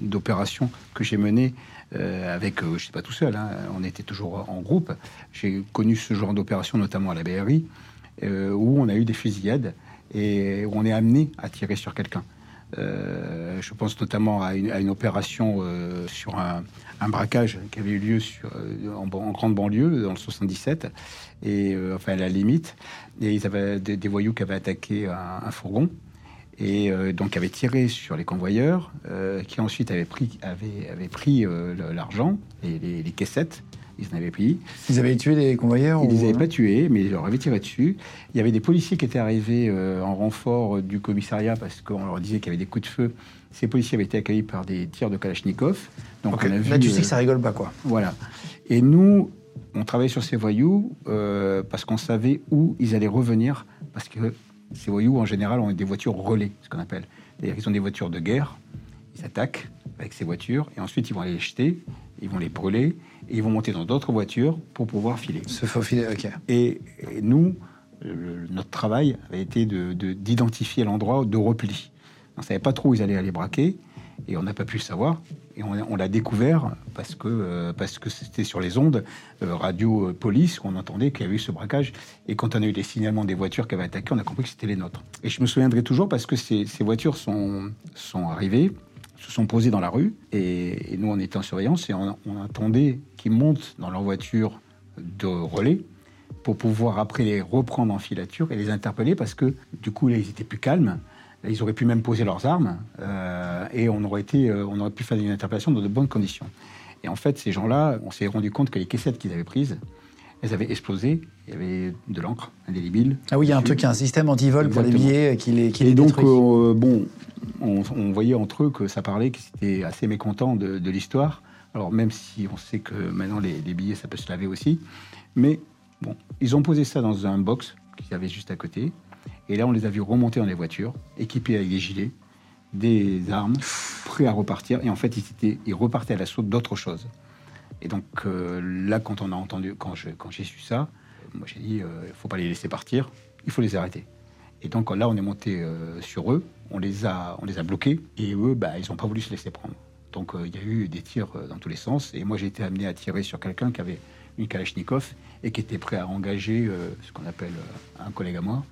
d'opérations que j'ai menées euh, avec, euh, je sais pas tout seul, hein, on était toujours en groupe. J'ai connu ce genre d'opération, notamment à la BRI, où on a eu des fusillades et où on est amené à tirer sur quelqu'un. Je pense notamment à une, opération sur un, braquage qui avait eu lieu en, en grande banlieue, dans le 77, et, enfin à la limite. Et ils avaient des, des voyous qui avaient attaqué un, un fourgon et euh, donc avaient tiré sur les convoyeurs, euh, qui ensuite avaient pris, avaient, avaient pris euh, l'argent et les, les caissettes. Ils en avaient pris. Ils avaient tué les convoyeurs Ils ou- les avaient pas tués, mais ils leur avaient tiré dessus. Il y avait des policiers qui étaient arrivés euh, en renfort euh, du commissariat parce qu'on leur disait qu'il y avait des coups de feu. Ces policiers avaient été accueillis par des tirs de Kalachnikov. Donc on a vu, Là, tu euh, sais que ça rigole pas, quoi. voilà. Et nous, on travaillait sur ces voyous euh, parce qu'on savait où ils allaient revenir, parce que ces voyous, en général, ont des voitures relais, ce qu'on appelle. C'est-à-dire qu'ils ont des voitures de guerre, ils attaquent avec ces voitures, et ensuite ils vont aller les jeter, ils vont les brûler, et ils vont monter dans d'autres voitures pour pouvoir filer. Se faufiler, ok. Et, et nous, le- notre travail avait été de- de- d'identifier l'endroit de repli. On ne savait pas trop où ils allaient aller braquer, et on n'a pas pu le savoir. Et on, l'a découvert parce que euh, parce que c'était sur les ondes euh, radio police qu'on entendait qu'il y avait eu ce braquage. Et quand on a eu les signalements des voitures qui avaient attaqué, on a compris que c'était les nôtres. Et je me souviendrai toujours parce que ces, voitures sont, sont arrivées, se sont posées dans la rue, et, et nous on était en surveillance et on, on attendait qu'ils montent dans leur voiture de relais pour pouvoir après les reprendre en filature et les interpeller parce que du coup là ils étaient plus calmes. Ils auraient pu même poser leurs armes euh, et on aurait, été, euh, on aurait pu faire une interpellation dans de bonnes conditions. Et en fait, ces gens-là, on s'est rendu compte que les caissettes qu'ils avaient prises, elles avaient explosé. Il y avait de l'encre indélébile. Ah oui, il y a un truc, un système anti-vol pour les billets qui les, qui Et les donc, euh, bon, on, on voyait entre eux que ça parlait, qu'ils étaient assez mécontents de, de l'histoire. Alors, même si on sait que maintenant les, les billets, ça peut se laver aussi. Mais bon, ils ont posé ça dans un box qu'ils avaient juste à côté. Et là, on les a vus remonter dans les voitures, équipés avec des gilets, des armes, prêts à repartir. Et en fait, ils, étaient, ils repartaient à l'assaut d'autres choses. Et donc, euh, là, quand on a entendu, quand j'ai su ça, moi j'ai dit, il ne faut pas les laisser partir, il faut les arrêter. Et donc là, on est monté euh, sur eux, on les a, on les a bloqués, et eux, bah, ils n'ont pas voulu se laisser prendre. Donc euh, il y a eu des tirs euh, dans tous les sens, et moi j'ai été amené à tirer sur quelqu'un qui avait une Kalachnikov et qui était prêt à engager euh, ce qu'on appelle euh, un collègue à moi.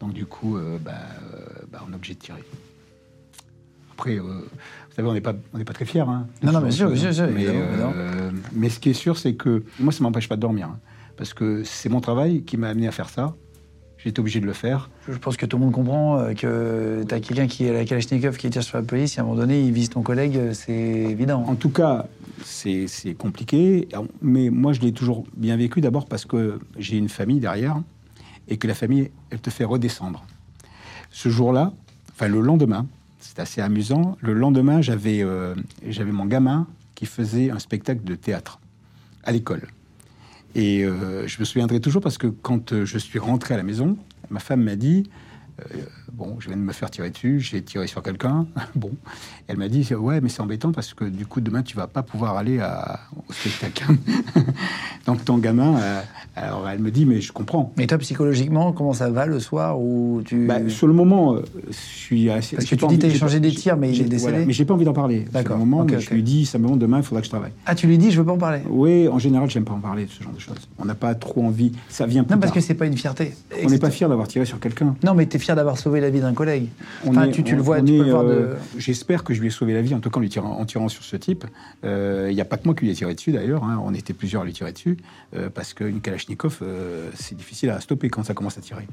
Donc du coup, euh, bah, euh, bah, on est obligé de tirer. Après, euh, vous savez, on n'est pas, on n'est pas très fiers. Hein, Non, non, bien sûr, bien sûr, mais, euh, ce qui est sûr, c'est que moi, ça m'empêche pas de dormir. hein, parce que c'est mon travail qui m'a amené à faire ça. J'étais obligé de le faire. Je pense que tout le monde comprend que tu as quelqu'un qui est à la Kalachnikov qui tire sur la police, et à un moment donné, il vise ton collègue, c'est évident. En tout cas, c'est compliqué, mais moi je l'ai toujours bien vécu d'abord parce que j'ai une famille derrière et que la famille, elle te fait redescendre. Ce jour-là, enfin le lendemain, c'est assez amusant, le lendemain j'avais euh, mon gamin qui faisait un spectacle de théâtre à l'école. Et euh, je me souviendrai toujours parce que quand euh, je suis rentré à la maison, ma femme m'a dit Bon, je viens de me faire tirer dessus, j'ai tiré sur quelqu'un. bon. Elle m'a dit Ouais, mais c'est embêtant parce que du coup, demain, tu vas pas pouvoir aller à- au spectacle. Donc, ton gamin, euh, alors elle me dit Mais je comprends. Mais toi, psychologiquement, comment ça va le soir où tu... Bah, sur le moment, euh, je suis assez. Parce que tu dis t'as échangé des tirs, mais il j'ai- est décédé. voilà, mais j'ai pas envie d'en parler. Sur D'accord, le moment, ok, mais ok. je lui dis simplement demain, il faudra que je travaille. Ah, tu lui dis, je veux pas en parler Oui, en général, j'aime pas en parler de ce genre de choses. On n'a pas trop envie. Ça vient plus Non, parce tard. que c'est pas une fierté. On n'est pas fier d'avoir tiré sur quelqu'un. Non, mais t'es fier d'avoir sauvé sauvé la vie d'un collègue. Enfin, est- tu, tu le on- vois, tu peux est, le voir de... euh, J'espère que je lui ai sauvé la vie, en tout cas en, lui tirant, en tirant sur ce type. Euh, Il n'y a pas que moi qui lui ai tiré dessus d'ailleurs, hein. on était plusieurs à lui tirer dessus, euh, parce qu'une Kalachnikov, c'est difficile à stopper quand ça commence à tirer.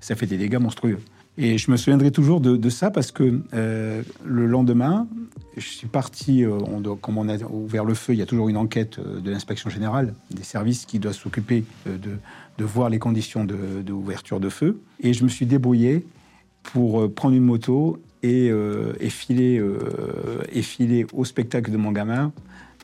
Ça fait des dégâts monstrueux. Et je me souviendrai toujours de, de ça parce que euh, le lendemain, je suis parti, euh, on doit- comme on a ouvert le feu, il y a toujours une enquête euh, de l'inspection générale des services qui doit s'occuper de, de voir les conditions de- d'ouverture de, feu. Et je me suis débrouillé pour euh, prendre une moto et, euh, et filer, euh, et filer au spectacle de mon gamin.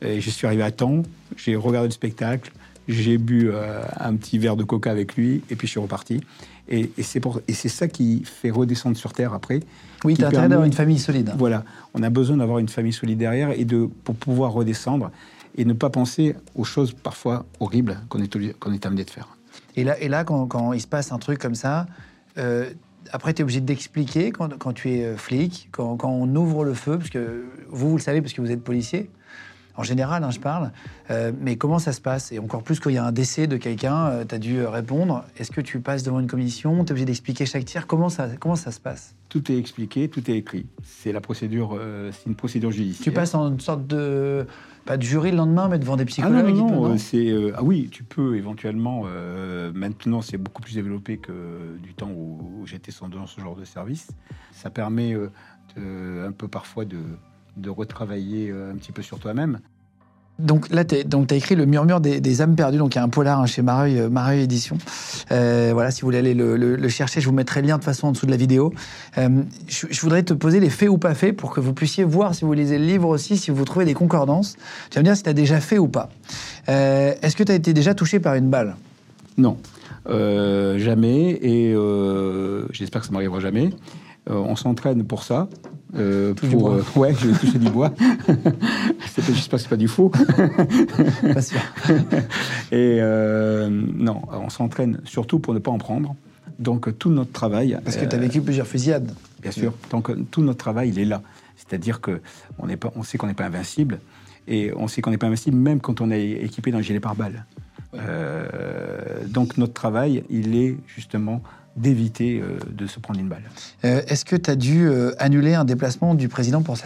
Et je suis arrivé à temps, j'ai regardé le spectacle, j'ai bu euh, un petit verre de coca avec lui, et puis je suis reparti. Et, et c'est ça qui fait redescendre sur Terre après. Oui, tu as intérêt d'avoir une famille solide. Voilà, on a besoin d'avoir une famille solide derrière et de, pour pouvoir redescendre et ne pas penser aux choses parfois horribles qu'on est, amené de faire. Et là, et là quand, quand il se passe un truc comme ça, après, tu obligé d'expliquer quand, quand tu es euh, flic, quand, quand on ouvre le feu, parce que vous, vous le savez, parce que vous êtes policier, en général, hein, je parle, euh, mais comment ça se passe? Et encore plus quand il y a un décès de quelqu'un, tu as dû euh, répondre. Est-ce que tu passes devant une commission? Tu es obligé d'expliquer chaque tir comment ça, comment ça se passe? Tout est expliqué, tout est écrit. C'est la procédure, euh, c'est une procédure judiciaire. Tu passes en une sorte de. Pas de jury le lendemain, mais devant des Ah psychologues non, non, non, euh, c'est euh, ah oui, tu peux éventuellement. euh, maintenant, c'est beaucoup plus développé que du temps où, où j'étais sans- dans ce genre de service. Ça permet euh, un peu parfois de, de retravailler euh, un petit peu sur toi-même. Donc là, tu as écrit Le murmure des, des âmes perdues, donc il y a un polar hein, chez Mareuil, euh, Édition. Euh, voilà, si vous voulez aller le, le- le chercher, je vous mettrai le lien de façon en dessous de la vidéo. Euh, je, je voudrais te poser les faits ou pas faits pour que vous puissiez voir si vous lisez le livre aussi, si vous trouvez des concordances. Tu vas me dire si tu as déjà fait ou pas. Est-ce que tu as été déjà touché par une balle? Non, jamais, et j'espère que ça m'arrivera jamais. On s'entraîne pour ça. Euh, du bois. euh, ouais, je vais toucher du bois. J'espère que c'est pas du faux. Pas sûr. Et euh, non, on s'entraîne surtout pour ne pas en prendre. Donc tout notre travail, Parce que tu as euh, vécu plusieurs fusillades. bien sûr, donc tout notre travail il est là. C'est-à-dire que on n'est pas, on sait qu'on n'est pas invincible et on sait qu'on n'est pas invincible même quand on est équipé d'un gilet pare-balles. Euh, donc notre travail, il est justement d'éviter euh, de se prendre une balle. Euh, Est-ce que tu as dû euh, annuler un déplacement du président pour ça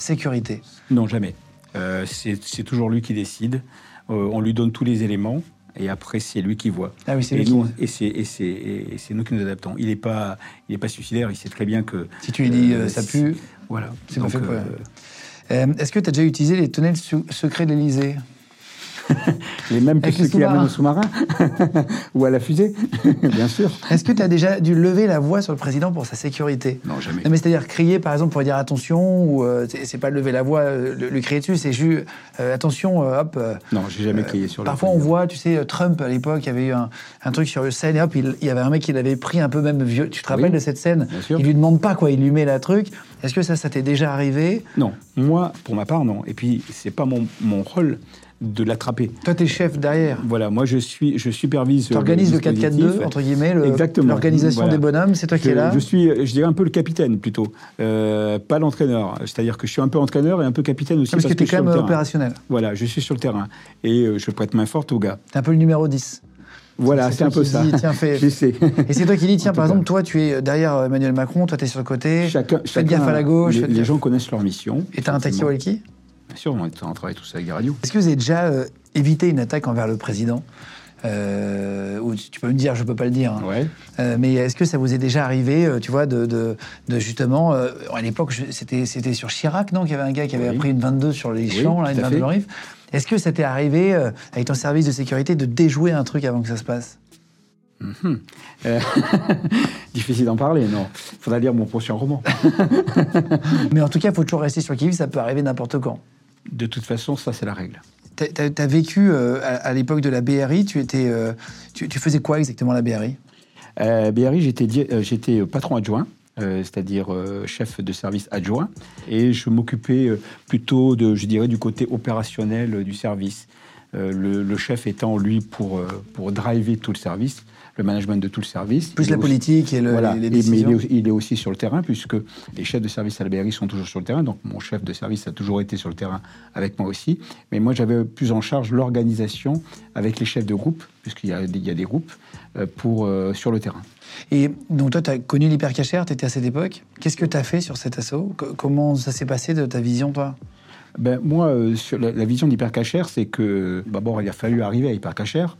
Sécurité. Non, jamais. Euh, c'est toujours lui qui décide. Euh, on lui donne tous les éléments et après c'est lui qui voit. Ah oui, c'est et lui nous, et c'est et nous qui nous adaptons. Il n'est pas il est pas suicidaire. Il sait très bien que Si tu lui dis euh, ça pue, Voilà. C'est pas fait pour Est-ce que tu as déjà utilisé les tunnels secrets de l'Elysée les mêmes que Avec ceux les qui amènent au sous-marin ou à la fusée, bien sûr. Est-ce que tu as déjà dû lever la voix sur le président pour sa sécurité? Non, jamais. Non, mais c'est-à-dire crier, par exemple, pour dire attention, ou euh, c'est pas lever la voix, euh, le- lui crier dessus, c'est juste euh, attention, euh, hop. euh, Non, j'ai jamais crié sur le. Parfois, on voit, tu sais, Trump à l'époque, il y avait eu un, un truc sur le scène, et hop, il, il y avait un mec qui l'avait pris un peu même vieux. Tu te rappelles Oui, de cette scène? bien sûr. Il lui demande pas quoi, il lui met la truc. Est-ce que ça, ça t'est déjà arrivé? Non, moi, pour ma part, non. Et puis, c'est pas mon, mon rôle de l'attraper. Toi, t'es chef derrière. Voilà, moi, je suis, je supervise. Tu organises le dispositif. 4-4-2, entre guillemets, l'organisation Voilà. des bonhommes, c'est toi qui es là. Je suis, je dirais un peu le capitaine plutôt, Euh, pas l'entraîneur. C'est-à-dire que je suis un peu entraîneur et un peu capitaine aussi Parce que t'es quand même opérationnel. Voilà, je suis sur le terrain et euh, je prête main forte aux gars. T'es un peu le numéro 10. Voilà, C'est un peu ça. dis, tiens, fais-. Et c'est toi qui dis, tiens, En par exemple, toi, tu es derrière Emmanuel Macron, toi, tu es sur le côté. Chacun, Faites gaffe à la gauche. Les, gens connaissent leur mission. Et t'as un taxi walkie? Bien sûr, on, est- on travaille tous avec des radios. Est-ce que vous avez déjà euh, évité une attaque envers le président Euh, ou tu peux me dire, je peux pas le dire. hein. Ouais. Euh, mais est-ce que ça vous est déjà arrivé, tu vois, de, de, de justement, euh, à l'époque, c'était c'était sur Chirac, non, qu'il y avait un gars qui avait Oui. pris une 22 sur les Oui, champs, là, tout une à 22 fait. dans le Rif. Est-ce que ça t'est arrivé, avec ton service de sécurité, de déjouer un truc avant que ça se passe? Euh, Difficile d'en parler, non. Faudra lire mon prochain roman. Mais en tout cas, il faut toujours rester sur qui-vive, ça peut arriver n'importe quand. De toute façon, ça, c'est la règle. tu as, vécu à, l'époque de la BRI, tu, étais, tu, faisais quoi exactement la BRI BRI, j'étais patron adjoint. c'est-à-dire chef de service adjoint, et je m'occupais plutôt de, je dirais, du côté opérationnel du service. le, chef étant lui pour, pour driver tout le service, le management de tout le service. Plus la politique et, le, les, décisions. Mais il est, aussi sur le terrain, puisque les chefs de service à la BRI sont toujours sur le terrain. Donc mon chef de service a toujours été sur le terrain avec moi aussi. Mais moi, j'avais plus en charge l'organisation avec les chefs de groupe, puisqu'il y, a des groupes, euh, pour, euh, sur le terrain. Et donc toi, tu as connu l'hypercachère, tu étais à cette époque. Qu'est-ce que tu as fait sur cet assaut? Comment ça s'est passé de ta vision, toi? Ben, moi, euh, sur la, vision d'hypercachère, c'est que d'abord, il a fallu arriver à hypercachère.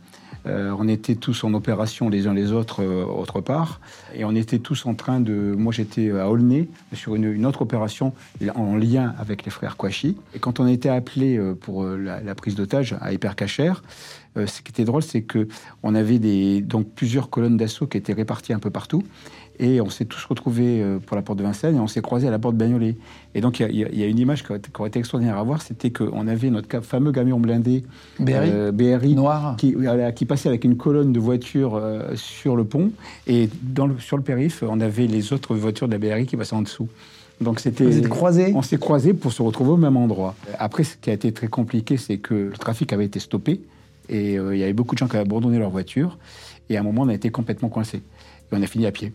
Euh, on était tous en opération les uns les autres euh, autre part. Et on était tous en train de... Moi, j'étais à Aulnay sur une, autre opération en lien avec les frères Kouachi. Et quand on a été appelé euh, pour la, prise d'otage à Hypercachère, ce qui était drôle, c'est que on avait donc plusieurs colonnes d'assaut qui étaient réparties un peu partout. Et on s'est tous retrouvés euh, pour la porte de Vincennes et on s'est croisés à la porte de Bagnolet. Et donc, il y, a une image qui aurait, été extraordinaire à voir, c'était qu'on avait notre fameux camion blindé BRI, euh, noir qui, qui, passait avec une colonne de voitures euh, sur le pont. Et dans le, sur le périph', on avait les autres voitures de la BRI qui passaient en dessous. Donc c'était. Vous êtes croisés? On s'est croisés pour se retrouver au même endroit. Après, ce qui a été très compliqué, c'est que le trafic avait été stoppé et il y avait beaucoup de gens qui avaient abandonné leur voiture. Et à un moment, on a été complètement coincés. Et on a fini à pied.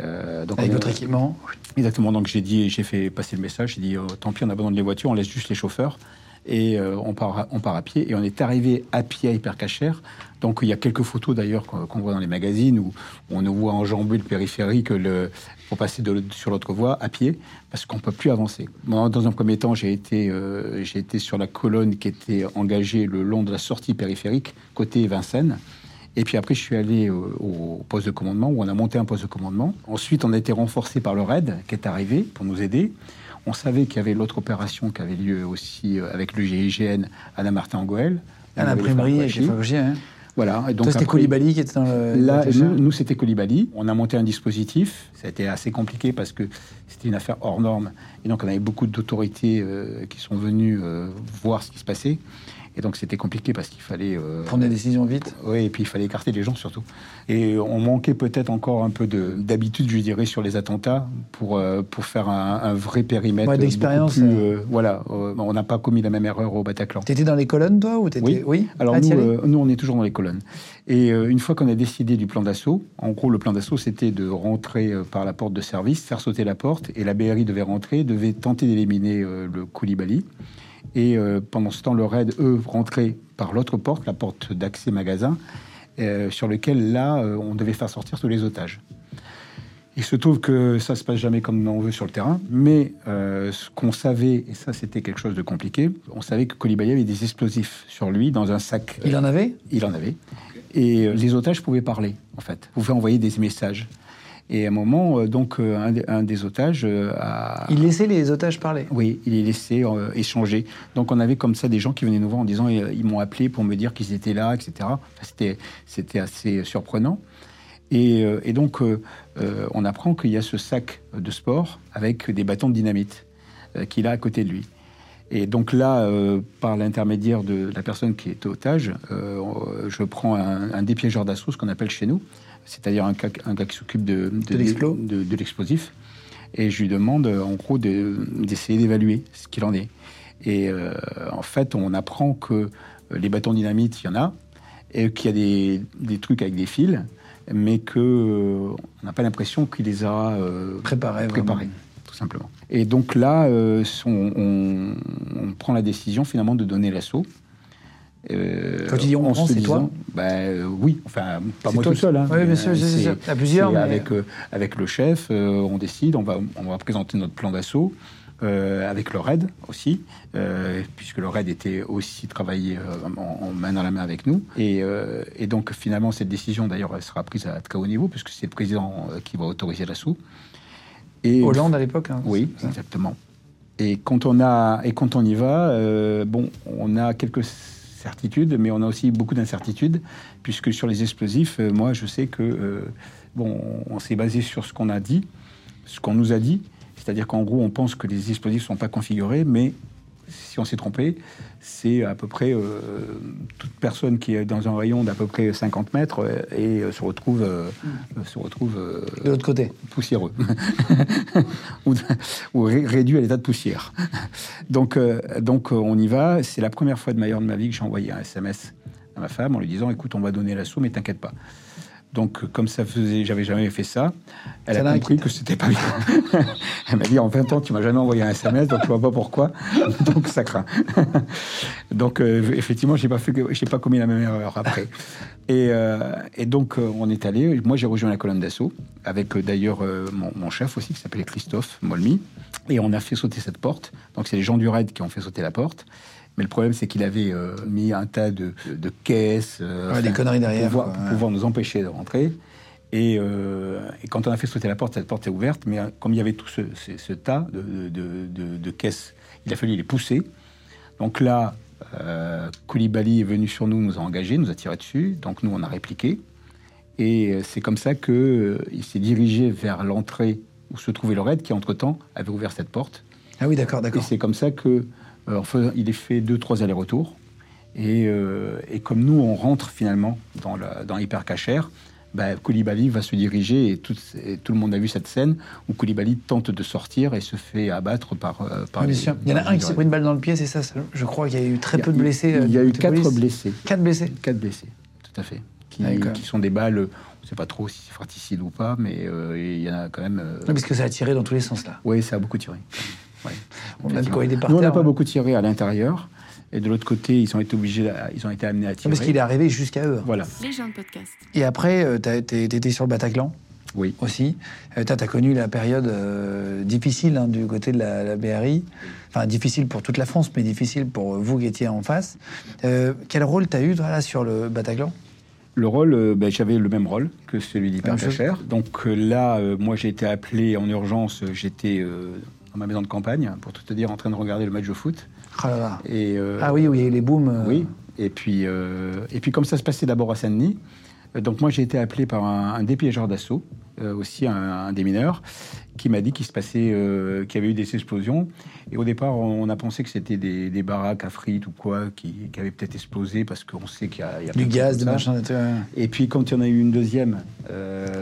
Euh, donc Avec votre équipement Exactement. Donc j'ai dit, j'ai fait passer le message. J'ai dit, oh, tant pis, on abandonne les voitures, on laisse juste les chauffeurs et euh, on, part, on part à pied. Et on est arrivé à pied à Hypercachère. Donc il y a quelques photos d'ailleurs qu'on voit dans les magazines où on nous voit enjamber le périphérique le, pour passer de, sur l'autre voie à pied parce qu'on ne peut plus avancer. Moi, dans un premier temps, j'ai été, euh, j'ai été sur la colonne qui était engagée le long de la sortie périphérique côté Vincennes. Et puis après, je suis allé au, poste de commandement, où on a monté un poste de commandement. Ensuite, on a été renforcé par le RAID, qui est arrivé pour nous aider. On savait qu'il y avait l'autre opération qui avait lieu aussi euh, avec le GIGN à la Martin-en-Goël. À l'imprimerie avec les hein voilà. Et donc c'était Colibali qui était dans le. Là, nous, c'était Colibali. On a monté un dispositif. Ça a été assez compliqué parce que c'était une affaire hors norme. Et donc, on avait beaucoup d'autorités euh, qui sont venues euh, voir ce qui se passait. Et donc c'était compliqué parce qu'il fallait... Euh, Prendre des décisions vite Oui, et puis il fallait écarter les gens surtout. Et on manquait peut-être encore un peu d'habitude, je dirais, sur les attentats pour, euh, pour faire un, vrai périmètre. Ouais, d'expérience. Euh. voilà, on n'a pas commis la même erreur au Bataclan. Tu étais dans les colonnes, toi ou étais... Oui. Alors nous, nous, on est toujours dans les colonnes. Et une fois qu'on a décidé du plan d'assaut, en gros, le plan d'assaut, c'était de rentrer par la porte de service, faire sauter la porte, et la BRI devait rentrer, devait tenter d'éliminer le Koulibaly. Et euh, pendant ce temps, le raid, eux, rentraient par l'autre porte, la porte d'accès magasin, euh, sur lequel, là, euh, on devait faire sortir tous les otages. Il se trouve que ça se passe jamais comme on veut sur le terrain, mais ce qu'on savait, et ça c'était quelque chose de compliqué, on savait que Koulibaly avait des explosifs sur lui dans un sac. Il en avait? Il en avait. Et les otages pouvaient parler, en fait, pouvaient envoyer des messages. Et à un moment, euh, donc, euh, un, des otages euh, a... Il laissait les otages parler Oui, il les laissait échanger. Donc on avait comme ça des gens qui venaient nous voir en disant ils m'ont appelé pour me dire qu'ils étaient là, etc. c'était, c'était assez surprenant. Et, et donc on apprend qu'il y a ce sac de sport avec des bâtons de dynamite qu'il a à côté de lui. Et donc là, par l'intermédiaire de la personne qui est otage, je prends un, un dépiégeur d'assaut, ce qu'on appelle chez nous, c'est-à-dire un, gars qui s'occupe de, de, l'explosif. Et je lui demande, en gros, d'essayer d'évaluer ce qu'il en est. Et euh, en fait, on apprend que les bâtons dynamite, il y en a, et qu'il y a des, trucs avec des fils, mais qu'on euh, n'a pas l'impression qu'il les a euh, préparés, tout simplement. Et donc là, on, prend la décision finalement de donner l'assaut. Euh, Quand tu dis on prend, c'est toi bah, euh, Oui, enfin, pas moi tout seul. Hein, oui, bien sûr, c'est plusieurs. Avec, euh, avec le chef, on décide, on va, on va présenter notre plan d'assaut. avec le RAID aussi, puisque le RAID était aussi travaillé en, main dans la main avec nous. Et, et donc finalement, cette décision, d'ailleurs, elle sera prise à très haut niveau, puisque c'est le président qui va autoriser l'assaut. Et, Hollande à l'époque hein, Oui, exactement. Et quand on, a, et quand on y va, bon, on a quelques certitudes, mais on a aussi beaucoup d'incertitudes, puisque sur les explosifs, euh, moi, je sais que, euh, bon, on s'est basé sur ce qu'on a dit, ce qu'on nous a dit, c'est-à-dire qu'en gros, on pense que les explosifs ne sont pas configurés, mais si on s'est trompé, c'est à peu près euh, toute personne qui est dans un rayon d'à peu près 50 mètres euh, et euh, se retrouve, se retrouve de l'autre côté poussiéreux ou, ou réduit à l'état de poussière. donc, donc on y va. C'est la première fois de de ma vie que j'ai envoyé un SMS à ma femme en lui disant écoute, on va donner l'assaut, mais t'inquiète pas. Donc, comme ça faisait, j'avais jamais fait ça, elle a compris que c'était pas bien. elle m'a dit en 20 ans, tu m'as jamais envoyé un SMS, donc je vois pas pourquoi. donc ça craint. donc euh, effectivement, j'ai pas fait, j'ai pas commis la même erreur après. Et, euh, et donc euh, on est allé. Moi, j'ai rejoint la colonne d'assaut avec d'ailleurs mon, mon, chef aussi qui s'appelait Christophe Molmy, et on a fait sauter cette porte. Donc c'est les gens du raid qui ont fait sauter la porte. Mais le problème, c'est qu'il avait euh, mis un tas de, caisses, euh, des conneries derrière, pour pouvoir, nous empêcher de rentrer. Euh, et, quand on a fait sauter la porte, cette porte est ouverte, mais comme il y avait tout ce, tas de, caisses, il a fallu les pousser. Donc là, Koulibaly est venu sur nous, nous a engagés, nous a tiré dessus. Donc nous, on a répliqué. Et c'est comme ça qu'il s'est dirigé vers l'entrée où se trouvait le raid, qui entre-temps avait ouvert cette porte. Ah oui, d'accord, d'accord. Et c'est comme ça que euh, il est fait deux, trois allers-retours. Euh, et, comme nous, on rentre finalement dans, la, dans l'hypercachère, bah, Koulibaly va se diriger, et tout, tout, le monde a vu cette scène, où Koulibaly tente de sortir et se fait abattre par, euh, par bien sûr. Il y en a un qui s'est pris une balle dans le pied, c'est ça Je crois qu'il y a eu très peu de blessés. Il y a eu quatre blessés. Quatre blessés Quatre blessés, tout à fait. Qui, qui sont des balles, on ne sait pas trop si c'est fratricide ou pas, mais il y en a quand même... parce que ça a tiré dans tous les sens, là. Oui, ça a beaucoup tiré. On a Nous, on n'a pas beaucoup tiré à l'intérieur. Et de l'autre côté, ils ont été obligés, ils ont été amenés à tirer. Parce qu'il est arrivé jusqu'à eux. Voilà. Les gens de podcast. Et après, euh, tu étais sur le Bataclan Oui. Aussi. Euh, tu as, connu la période euh, difficile hein, du côté de la, BRI. Enfin, difficile pour toute la France, mais difficile pour vous qui étiez en face. quel rôle tu as eu là, sur le Bataclan? Le rôle, ben, j'avais le même rôle que celui d'hypercachère. Donc là, moi j'ai été appelé en urgence, j'étais dans ma maison de campagne, pour tout te dire, en train de regarder le match de foot. Ah, Et, euh, ah oui, oui, les booms. Euh. Oui. Et puis, euh, et puis, comme ça se passait d'abord à Saint-Denis, donc moi j'ai été appelé par un, un dépiégeur d'assaut, aussi un, des mineurs, qui m'a dit qu'il se passait, qu'il y avait eu des explosions. Et au départ, on a pensé que c'était des, baraques à frites ou quoi qui, avaient peut-être explosé parce qu'on sait qu'il y a, du gaz, des machins. Et puis quand il y en a eu une deuxième,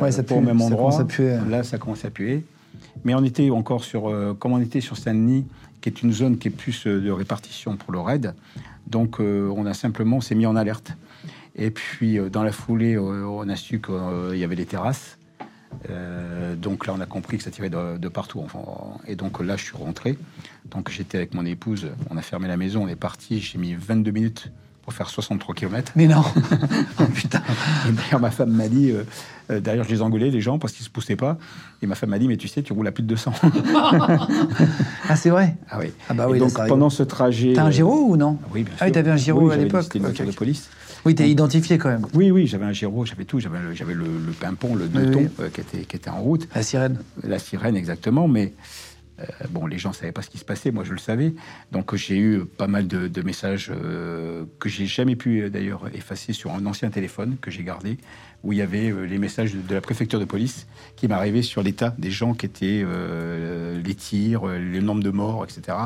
ouais, ça au même endroit, ça là ça commence à puer. Mais on était encore sur, euh, comme on était sur Saint-Denis, qui est une zone qui est plus euh, de répartition pour le raid, donc euh, on a simplement s'est mis en alerte. Et puis dans la foulée, on a su qu'il y avait les terrasses. donc là, on a compris que ça tirait de, partout. Et donc là, je suis rentré. Donc j'étais avec mon épouse, on a fermé la maison, on est parti. J'ai mis 22 minutes pour faire 63 km. Mais non oh, Putain D'ailleurs, ma femme m'a dit, euh, derrière, je les engueulais, les gens, parce qu'ils se poussaient pas. Et ma femme m'a dit, mais tu sais, tu roules à plus de 200. ah, c'est vrai? Ah oui. Ah bah oui donc, pendant ce trajet. T'as un Giro ou non? Oui, bien sûr. Ah oui, t'avais un Giro à l'époque C'était une voiture de police. Oui, t'es identifié quand même. Oui, oui, j'avais un Giro, j'avais tout. J'avais le, le, le pimpon, le deux euh, qui, était, qui était en route. La sirène. La sirène, exactement. Mais euh, bon, les gens ne savaient pas ce qui se passait, moi je le savais. Donc j'ai eu pas mal de, messages euh, que j'ai jamais pu euh, d'ailleurs effacer sur un ancien téléphone que j'ai gardé, où il y avait les messages de, la préfecture de police qui m'arrivaient sur l'état des gens qui étaient les tirs, les nombres de morts, etc.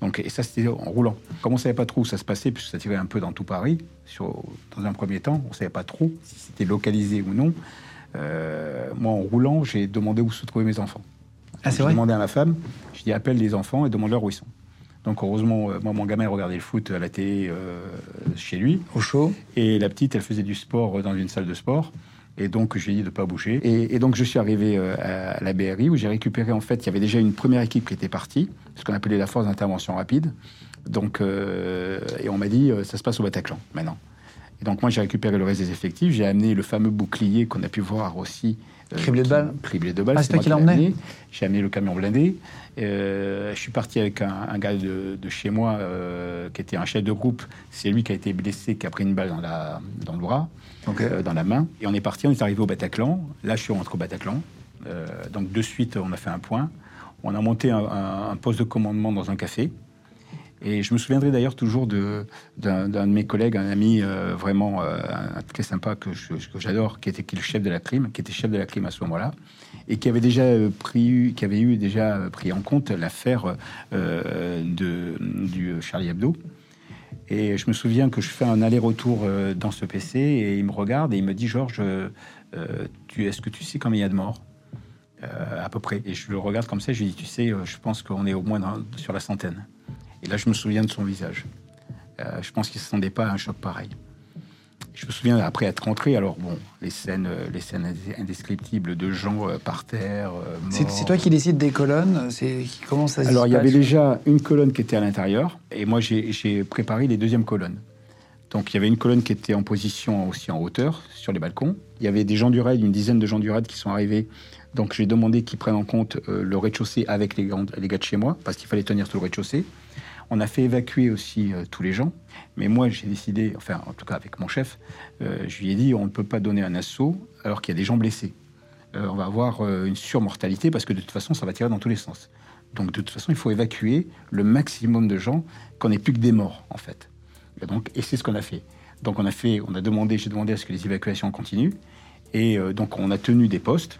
Donc, et ça, c'était en roulant. Comme on ne savait pas trop où ça se passait, puisque ça tirait un peu dans tout Paris, dans un premier temps, on ne savait pas trop si c'était localisé ou non. moi, en roulant, j'ai demandé où se trouvaient mes enfants. Ah, j'ai demandé à ma femme, je dis appelle les enfants et demande-leur où ils sont. Donc heureusement, euh, moi, mon gamin regardait le foot à la télé euh, chez lui. Au chaud. Et la petite, elle faisait du sport dans une salle de sport. Et donc, je lui ai dit de ne pas bouger. Et, donc, je suis arrivé euh, à la BRI où j'ai récupéré, en fait, il y avait déjà une première équipe qui était partie, ce qu'on appelait la force d'intervention rapide. Donc, et on m'a dit, ça se passe au Bataclan, maintenant. Et donc, moi, j'ai récupéré le reste des effectifs. J'ai amené le fameux bouclier qu'on a pu voir aussi euh, criblé de balles Criblé de balles. Ah, c'est toi qui l'as emmené J'ai amené le camion blindé. Euh, je suis parti avec un, gars de, chez moi euh, qui était un chef de groupe. C'est lui qui a été blessé, qui a pris une balle dans, la, dans le bras, dans la main. Et on est parti, on est arrivé au Bataclan. Là, je suis rentré au Bataclan. donc, de suite, on a fait un point. On a monté un, poste de commandement dans un café. Et je me souviendrai d'ailleurs toujours d'un de, mes collègues, un ami euh, vraiment euh, très sympa que j'adore, qui était le chef de la crime, qui était chef de la crime à ce moment-là, et qui avait déjà euh, pris, qui avait eu déjà pris en compte l'affaire du Charlie Hebdo. Et je me souviens que je fais un aller-retour dans ce PC et il me regarde et il me dit Georges, est-ce que tu sais combien il y a de morts? À peu près. Et je le regarde comme ça, je lui dis, tu sais, je pense qu'on est au moins sur la centaine. Et là, je me souviens de son visage. Euh, je pense qu'il ne s'attendait pas à un choc pareil. Je me souviens après être rentré, alors bon, les scènes, euh, les scènes indescriptibles de gens euh, par terre. c'est toi qui décides des colonnes C'est comment ça Alors il y avait déjà une colonne qui était à l'intérieur, et moi j'ai préparé les deuxièmes colonnes. Donc il y avait une colonne qui était en position aussi en hauteur sur les balcons. Il y avait des gens du raid, une dizaine de gens du raid qui sont arrivés. Donc j'ai demandé qu'ils prennent en compte le rez-de-chaussée avec les, gars de chez moi, parce qu'il fallait tenir tout le rez-de-chaussée. On a fait évacuer aussi euh, tous les gens. Mais moi, j'ai décidé, enfin, en tout cas avec mon chef, euh, je lui ai dit on ne peut pas donner un assaut alors qu'il y a des gens blessés. Euh, on va avoir une surmortalité parce que de toute façon, ça va tirer dans tous les sens. Donc, de toute façon, il faut évacuer le maximum de gens, qu'on n'ait plus que des morts, en fait. Et, donc, et c'est ce qu'on a fait. Donc, on a fait, on a demandé, j'ai demandé à ce que les évacuations continuent. Et donc, on a tenu des postes.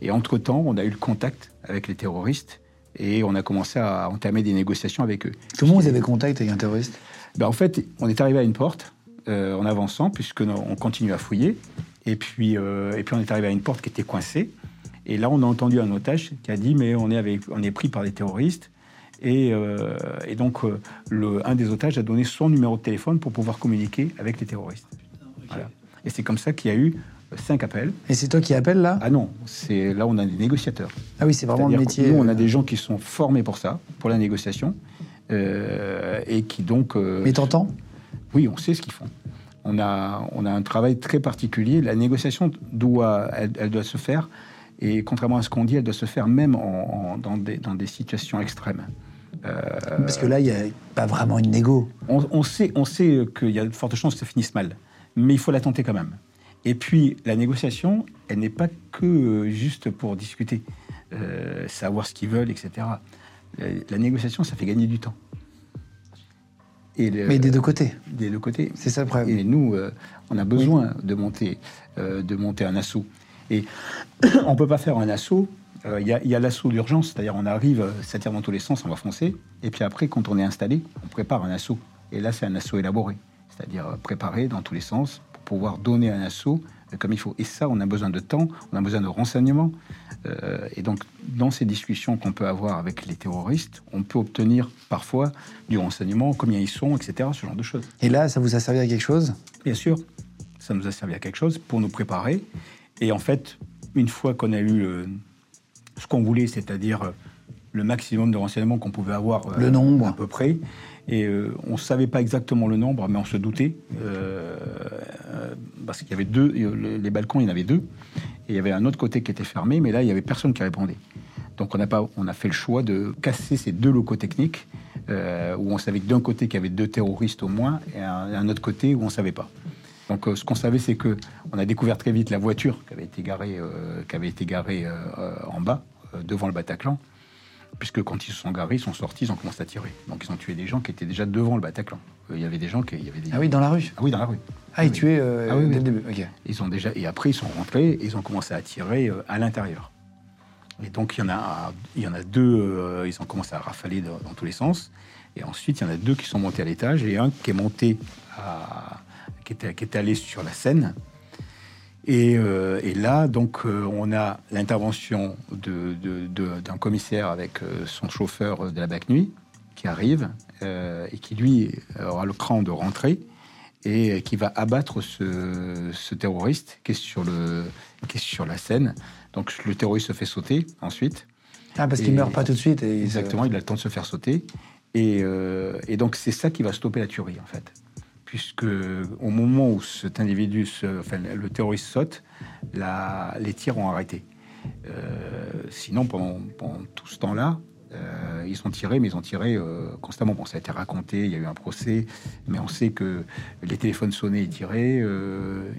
Et entre-temps, on a eu le contact avec les terroristes et on a commencé à entamer des négociations avec eux. Comment vous avez contact avec un terroriste? Ben, En fait, on est arrivé à une porte euh, en avançant, puisqu'on continue à fouiller. Et puis, euh, et puis on est arrivé à une porte qui était coincée. Et là, on a entendu un otage qui a dit Mais on est, avec, on est pris par des terroristes. Et, euh, et donc, le, un des otages a donné son numéro de téléphone pour pouvoir communiquer avec les terroristes. Voilà. Et c'est comme ça qu'il y a eu cinq appels. Et c'est toi qui appelles là? Ah non, c'est là on a des négociateurs. Ah oui, c'est vraiment le métier. Nous, on a euh, des gens qui sont formés pour ça, pour la négociation, euh, et qui donc. Euh, Mais t'entends? Oui, on sait ce qu'ils font. On a, on a un travail très particulier. La négociation doit, elle, doit se faire, et contrairement à ce qu'on dit, elle doit se faire même en, dans, des, dans, des, situations extrêmes. Parce que là, il n'y a pas vraiment une négo. On, on sait, on sait qu'il y a de fortes chances que ça finisse mal, mais il faut la tenter quand même. Et puis, la négociation, elle n'est pas que euh, juste pour discuter, euh, savoir ce qu'ils veulent, etc. La, négociation, ça fait gagner du temps. Et Mais des deux côtés. Des deux côtés. C'est ça le problème. Et nous, euh, on a besoin de, monter, de monter un assaut. Et on ne peut pas faire un assaut. Il y a, l'assaut d'urgence, c'est-à-dire on arrive, ça tire dans tous les sens, on va foncer. Et puis après, quand on est installé, on prépare un assaut. Et là, c'est un assaut élaboré, c'est-à-dire préparé dans tous les sens, pouvoir donner un assaut euh, comme il faut. Et ça, on a besoin de temps, on a besoin de renseignements. Euh, et donc, dans ces discussions qu'on peut avoir avec les terroristes, on peut obtenir parfois du renseignement, combien ils sont, etc., ce genre de choses. Et là, ça vous a servi à quelque chose? Bien sûr, ça nous a servi à quelque chose pour nous préparer. Et en fait, une fois qu'on a eu euh, ce qu'on voulait, c'est-à-dire le maximum de renseignements qu'on pouvait avoir, le nombre à peu près, et on ne savait pas exactement le nombre, mais on se doutait parce qu'il y avait deux, les balcons, il y en avait deux, et il y avait un autre côté qui était fermé, mais là, il n'y avait personne qui répondait. Donc on a, pas, on a fait le choix de casser ces deux locaux techniques, euh, où on savait que d'un côté qu'il y avait deux terroristes au moins, et un, autre côté où on ne savait pas. Donc euh, ce qu'on savait, c'est que on a découvert très vite la voiture qui avait été garée, euh, qui avait été garée en bas, devant le Bataclan puisque quand ils se sont garés, ils sont sortis, ils ont commencé à tirer. Donc ils ont tué des gens qui étaient déjà devant le Bataclan. Euh, il y avait des gens qui... Il y avait des... Ah oui, dans la rue Ah oui, dans la rue. Ah, ils tuaient euh, ah, oui, dès le début, Ils ont déjà... Et après, ils sont rentrés et ils ont commencé à tirer euh, à l'intérieur. Et donc il y en a, il y en a deux, ils ont commencé à rafaler dans, tous les sens. Et ensuite, il y en a deux qui sont montés à l'étage et un qui est monté à... qui, était, qui était allé sur la scène euh, et, là, donc, euh, on a l'intervention d'un commissaire avec euh, son chauffeur de la BAC nuit qui arrive et qui, lui, aura le cran de rentrer et qui va abattre ce, terroriste qui est, sur le, qui est sur la scène. Donc, le terroriste se fait sauter ensuite. Ah, parce qu'il meurt pas tout de suite. exactement, il a le temps de se faire sauter. Et, et donc, c'est ça qui va stopper la tuerie, en fait puisque au moment où cet individu, enfin, le terroriste saute, les tirs ont arrêté. Euh, sinon, pendant, tout ce temps-là, euh, ils ont tiré, mais ils ont tiré euh, constamment. Bon, ça a été raconté, il y a eu un procès, mais on sait que les téléphones sonnaient, ils tiraient,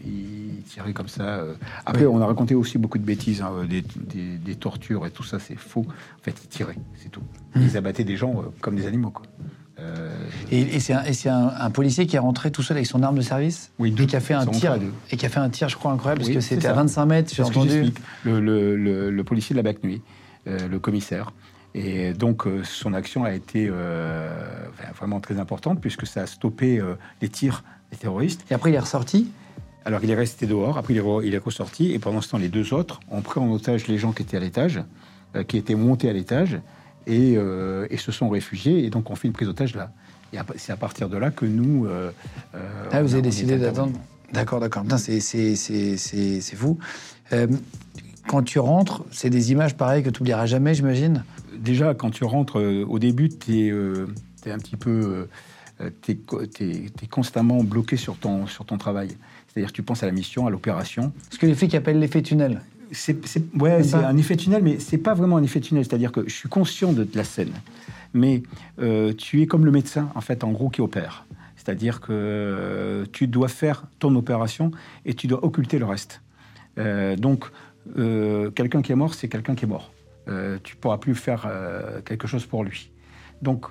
ils tiraient comme ça. Après, on a raconté aussi beaucoup de bêtises, hein, des, tortures et tout ça, c'est faux. En fait, ils tiraient, c'est tout. Mmh. Ils abattaient des gens comme des animaux, quoi. Et, c'est un, policier qui est rentré tout seul avec son arme de service Oui, deux. Et qui a fait un tir, et qui a fait un tir, je crois, incroyable, parce que c'était à 25 mètres, j'ai entendu. Le, le, le, policier de la BAC Nuit, le commissaire, et donc, euh, son action a été euh, vraiment très importante puisque ça a stoppé euh, les tirs des terroristes. Et après, il est ressorti Alors, il est resté dehors. Après, il est, ressorti. Et pendant ce temps, les deux autres ont pris en otage les gens qui étaient à l'étage, qui étaient montés à l'étage et, se sont réfugiés. Et donc, on fait une prise d'otage là. Et c'est à partir de là que nous. ah, vous avez décidé d'attendre D'accord, d'accord. C'est fou. quand tu rentres, c'est des images pareilles que tu n'oublieras jamais, j'imagine? Déjà, quand tu rentres euh, au début, tu es, euh, un petit peu. Euh, tu es, constamment bloqué sur ton, sur ton travail. C'est-à-dire que tu penses à la mission, à l'opération. Ce que les flics appellent l'effet tunnel. C'est, ouais, c'est un effet tunnel, mais c'est pas vraiment un effet tunnel. C'est-à-dire que je suis conscient de la scène, mais tu es comme le médecin, en fait, en gros, qui opère. C'est-à-dire que tu dois faire ton opération et tu dois occulter le reste. donc, quelqu'un qui est mort, c'est quelqu'un qui est mort. Euh, tu pourras plus faire euh, quelque chose pour lui. Donc,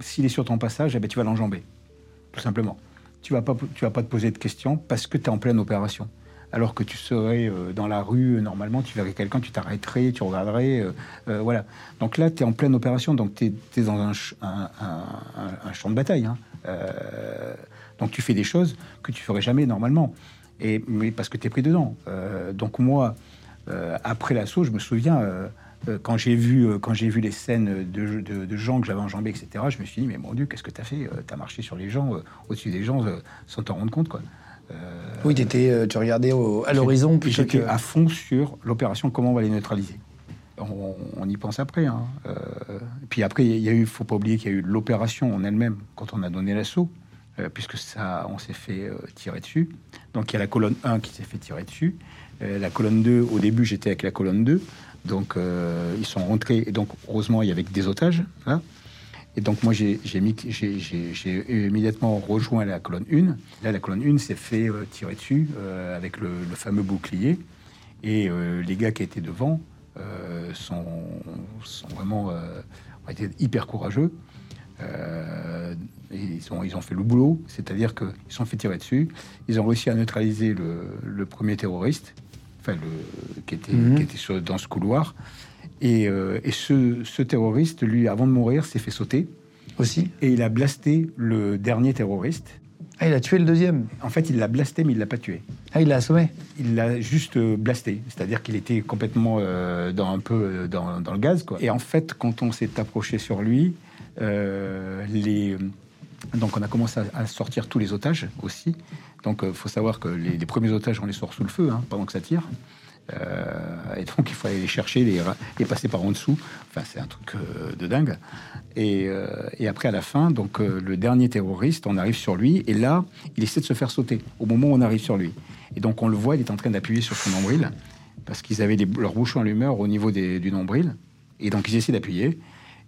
s'il est sur ton passage, eh ben, tu vas l'enjamber, tout simplement. Tu ne vas, pas, tu vas pas te poser de questions parce que tu es en pleine opération. Alors que tu serais euh, dans la rue, normalement, tu verrais quelqu'un, tu t'arrêterais, tu regarderais. voilà. Donc là, tu es en pleine opération, donc tu es, dans un, champ de bataille. Hein. donc tu fais des choses que tu ferais jamais normalement. Et, mais parce que tu es pris dedans. donc moi, après l'assaut, je me souviens euh, quand j'ai vu, euh, quand j'ai vu les scènes de, gens que j'avais enjambés, etc., je me suis dit, mais mon Dieu, qu'est-ce que tu as fait euh, Tu as marché sur les gens, au-dessus des gens, sans t'en rendre compte, quoi. Oui, étais, tu regardais à l'horizon. J'étais que... à fond sur l'opération, comment on va les neutraliser. On, y pense après. Hein. puis après, il y a eu, faut pas oublier qu'il y a eu l'opération en elle-même quand on a donné l'assaut, puisque ça, on s'est fait tirer dessus. Donc il y a la colonne 1 qui s'est fait tirer dessus. la colonne 2, au début, j'étais avec la colonne 2. Donc, euh, ils sont rentrés. Et donc, heureusement, il y avait des otages. Et donc, moi, j'ai immédiatement rejoint la colonne 1. Là, la colonne 1 s'est fait euh, tirer dessus euh, avec le, fameux bouclier. Et les gars qui étaient devant sont, sont, vraiment ont été hyper courageux. ils, ont, ils ont fait le boulot, c'est-à-dire qu'ils sont fait tirer dessus. Ils ont réussi à neutraliser le premier terroriste enfin, le, qui était, mhm. qui était dans ce couloir. Et, euh, et ce, ce, terroriste, lui, avant de mourir, s'est fait sauter. Aussi Et il a blasté le dernier terroriste. Ah, il a tué le deuxième En fait, il l'a blasté, mais il l'a pas tué. Ah, il l'a assommé Il l'a juste euh, blasté. C'est-à-dire qu'il était complètement euh, dans un peu dans, dans, le gaz, quoi. Et en fait, quand on s'est approché sur lui, les... Donc on a commencé à sortir tous les otages aussi. Donc, il faut savoir que les, premiers otages, on les sort sous le feu hein, pendant que ça tire. Euh, et donc, il faut aller les chercher, les, passer par en dessous. Enfin, c'est un truc euh, de dingue. Et, après, à la fin, donc le dernier terroriste, on arrive sur lui, et là, il essaie de se faire sauter au moment où on arrive sur lui. Et donc, on le voit, il est en train d'appuyer sur son nombril, parce qu'ils avaient leur bouchon à l'humeur au niveau du nombril. Et donc, ils essaient d'appuyer.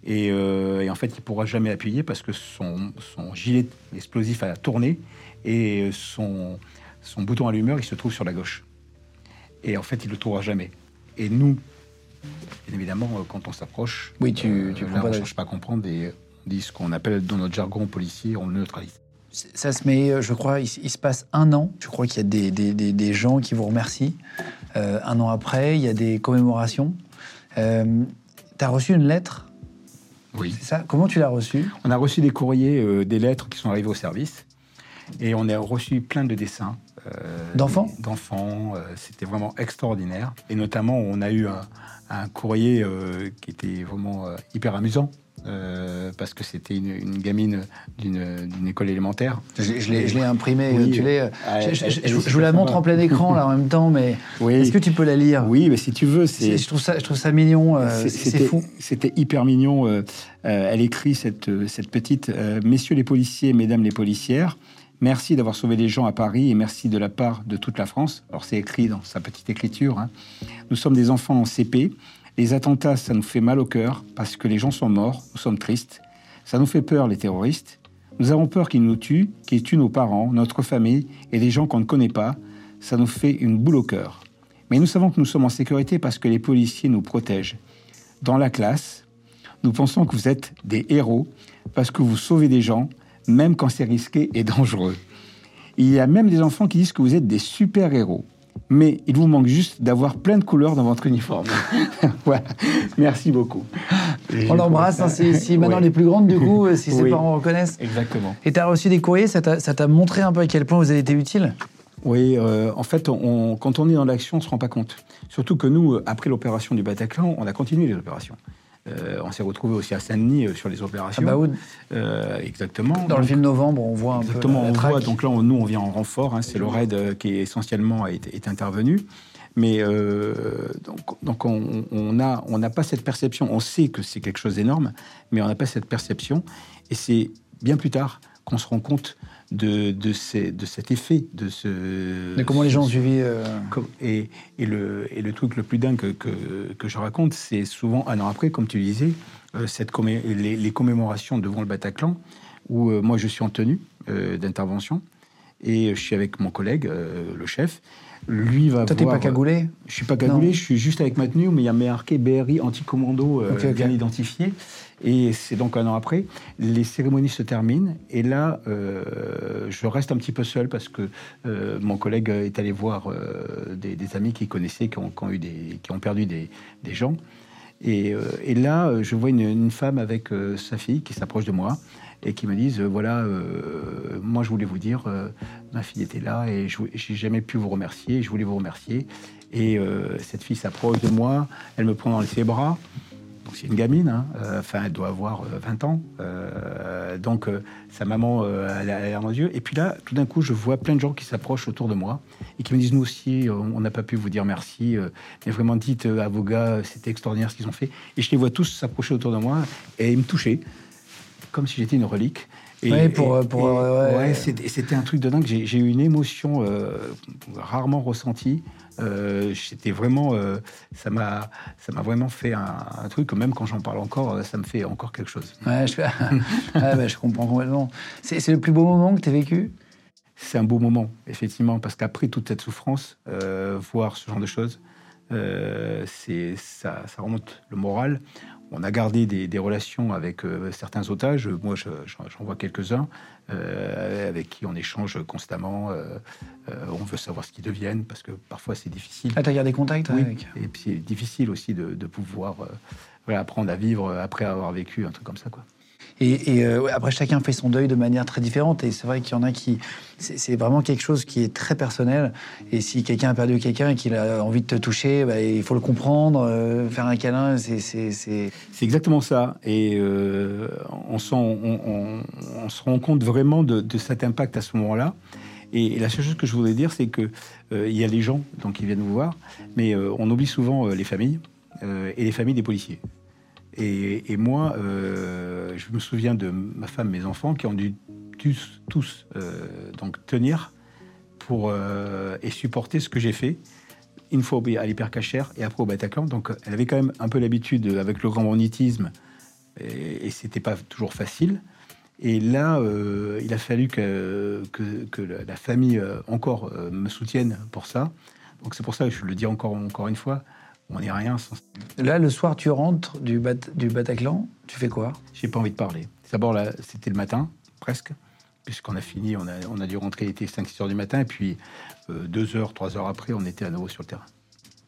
Et, en fait, il pourra jamais appuyer parce que son, son gilet explosif a tourné et son, son bouton allumeur, il se trouve sur la gauche. Et en fait, il ne le trouvera jamais. Et nous, bien évidemment, euh, quand on s'approche, oui, tu, tu euh, on ne cherche pas à comprendre et on dit ce qu'on appelle dans notre jargon policier, on le neutralise. Ça se met, euh, je crois, il, se passe un an. Je crois qu'il y a des, des, des, gens qui vous remercient. un an après, il y a des commémorations. Euh, tu as reçu une lettre? Oui. C'est ça? Comment tu l'as reçue? On a reçu des courriers, des lettres qui sont arrivées au service. Et on a reçu plein de dessins. Euh, d'enfants D'enfants. Euh, c'était vraiment extraordinaire. Et notamment, on a eu un, courrier euh, qui était vraiment hyper amusant. parce que c'était une, gamine d'une école élémentaire. Je, l'ai imprimé, tu. Ah, je, vous la montre en plein écran là en même temps, mais est-ce que tu peux la lire? Oui, mais si tu veux, c'est. Je trouve ça, je trouve ça mignon. c'est fou. C'était hyper mignon. elle écrit cette, cette petite Messieurs les policiers, Mesdames les policières. Merci d'avoir sauvé des gens à Paris et merci de la part de toute la France. Alors c'est écrit dans sa petite écriture. Hein. Nous sommes des enfants en CP. Les attentats, ça nous fait mal au cœur parce que les gens sont morts. Nous sommes tristes. Ça nous fait peur, les terroristes. Nous avons peur qu'ils nous tuent, qu'ils tuent nos parents, notre famille et des gens qu'on ne connaît pas. Ça nous fait une boule au cœur. Mais nous savons que nous sommes en sécurité parce que les policiers nous protègent. Dans la classe, nous pensons que vous êtes des héros parce que vous sauvez des gens, même quand c'est risqué et dangereux. Il y a même des enfants qui disent que vous êtes des super-héros. Mais il vous manque juste d'avoir plein de couleurs dans votre uniforme. voilà. Merci beaucoup. On l'embrasse, hein, si, maintenant les plus grandes, du coup, si ses parents reconnaissent. Exactement. Et tu as reçu des courriers, ça t'a montré un peu à quel point vous avez été utile? Oui, euh, en fait, on, quand on est dans l'action, on ne se rend pas compte. Surtout que nous, après l'opération du Bataclan, on a continué les opérations. Euh, on s'est retrouvé aussi à Saint-Denis euh, sur les opérations. Ah bah euh, exactement. Dans le film Novembre, on voit un exactement, peu. Exactement, on voit. Donc là, nous, on vient en renfort. Hein, c'est le raid qui est essentiellement est, intervenu. Mais donc, donc on n'a on pas cette perception. On sait que c'est quelque chose d'énorme, mais on n'a pas cette perception. Et c'est bien plus tard qu'on se rend compte de, de, ces, de, cet effet, de ce... Mais comment les gens ont suivi euh, et, et, le, et le truc le plus dingue que, que, que je raconte, c'est souvent un an après, comme tu disais, euh, les, les, commémorations devant le Bataclan, où euh, moi je suis en tenue d'intervention, et je suis avec mon collègue, le chef, lui va Toi, t'es pas cagoulé Je suis pas cagoulé, je suis juste avec ma tenue, mais il y a marqué BRI anti-commando bien identifié. Et c'est donc un an après. Les cérémonies se terminent. Et là, euh, je reste un petit peu seul parce que euh, mon collègue est allé voir euh, des, amis qu'il connaissait qui ont, eu des, qui ont perdu des, gens. Et, là, je vois une, une femme avec sa fille qui s'approche de moi et qui me disent voilà, moi je voulais vous dire, ma fille était là et je n'ai jamais pu vous remercier, je voulais vous remercier. Et cette fille s'approche de moi, elle me prend dans ses bras c'est une gamine, hein. euh, enfin elle doit avoir 20 euh, ans, euh, donc sa maman elle a l'air dans les yeux. Et puis là, tout d'un coup, je vois plein de gens qui s'approchent autour de moi et qui me disent nous aussi, on n'a pas pu vous dire merci, mais vraiment dites à vos gars, c'était extraordinaire ce qu'ils ont fait. Et je les vois tous s'approcher autour de moi et me touchaient comme si j'étais une relique. Et, pour, pour ouais, c'était un truc de dingue. J'ai eu une émotion rarement ressentie. Euh, vraiment, euh, ça m'a, ça m'a vraiment fait un, truc. Même quand j'en parle encore, euh, ça me fait encore quelque chose. Ouais, je, bah, je comprends complètement. C'est, le plus beau moment que tu as vécu? C'est un beau moment, effectivement, parce qu'après toute cette souffrance, voir ce genre de choses, c'est ça, ça remonte le moral. On a gardé des, relations avec certains otages. Moi, j'en vois quelques-uns. Euh, avec qui on échange constamment. Euh, euh, on veut savoir ce qu'ils deviennent parce que parfois c'est difficile. Ah, t'as gardé contact oui. avec Et puis c'est difficile aussi de, pouvoir apprendre à vivre après avoir vécu un truc comme ça, quoi. Et, euh, après, chacun fait son deuil de manière très différente. Et c'est vrai qu'il y en a qui. C'est vraiment quelque chose qui est très personnel. Et si quelqu'un a perdu quelqu'un et qu'il a envie de te toucher, bah, il faut le comprendre, euh, faire un câlin. C'est exactement ça. Et euh, on, on, on, se rend compte vraiment de, cet impact à ce moment-là. Et, la seule chose que je voudrais dire, c'est que il y a les gens donc, qui viennent nous voir, mais on oublie souvent les familles et les familles des policiers. Et, moi, euh, je me souviens de ma femme, mes enfants, qui ont dû tous, euh, donc tenir pour euh, et supporter ce que j'ai fait une fois à l'hypercachère et après au Bataclan. Donc, elle avait quand même un peu l'habitude avec le grand banditisme et, et c'était pas toujours facile. Et là, il a fallu que, que, la famille encore me soutienne pour ça. Donc c'est pour ça que je le dis encore, encore une fois, on n'est rien sans... Là, le soir, tu rentres du, du Bataclan, tu fais quoi? J'ai pas envie de parler. D'abord, c'était le matin, presque, puisqu'on a fini, on a, on a dû rentrer, il était 5-6 heures du matin, et puis euh, deux heures, trois heures après, on était à nouveau sur le terrain.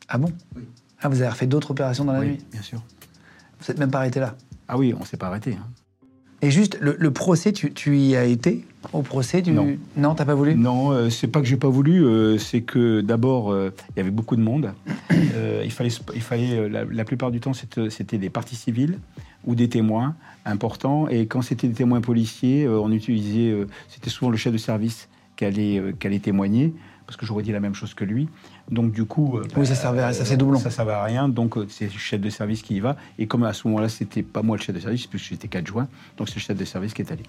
Ah bon? Oui. Ah, vous avez refait d'autres opérations dans la oui, nuit? bien sûr. Vous n'êtes même pas arrêté là? Ah oui, on s'est pas arrêté. Hein. Et juste, le, procès, tu, y as été au procès du... Non. Non, t'as pas voulu? Non, euh, c'est pas que j'ai pas voulu, euh, c'est que d'abord, euh, il y avait beaucoup de monde. il fallait, il fallait la, plupart du temps, c'était des parties civiles ou des témoins importants. Et quand c'était des témoins policiers, on utilisait, c'était souvent le chef de service qui allait, qui allait témoigner parce que j'aurais dit la même chose que lui. Donc du coup, euh, oui, ça servait, à, ça c'est doublon. Ça servait à rien. Donc euh, c'est le chef de service qui y va. Et comme à ce moment-là, c'était pas moi le chef de service, puisque j'étais qu'adjoint, donc c'est le chef de service qui est allé.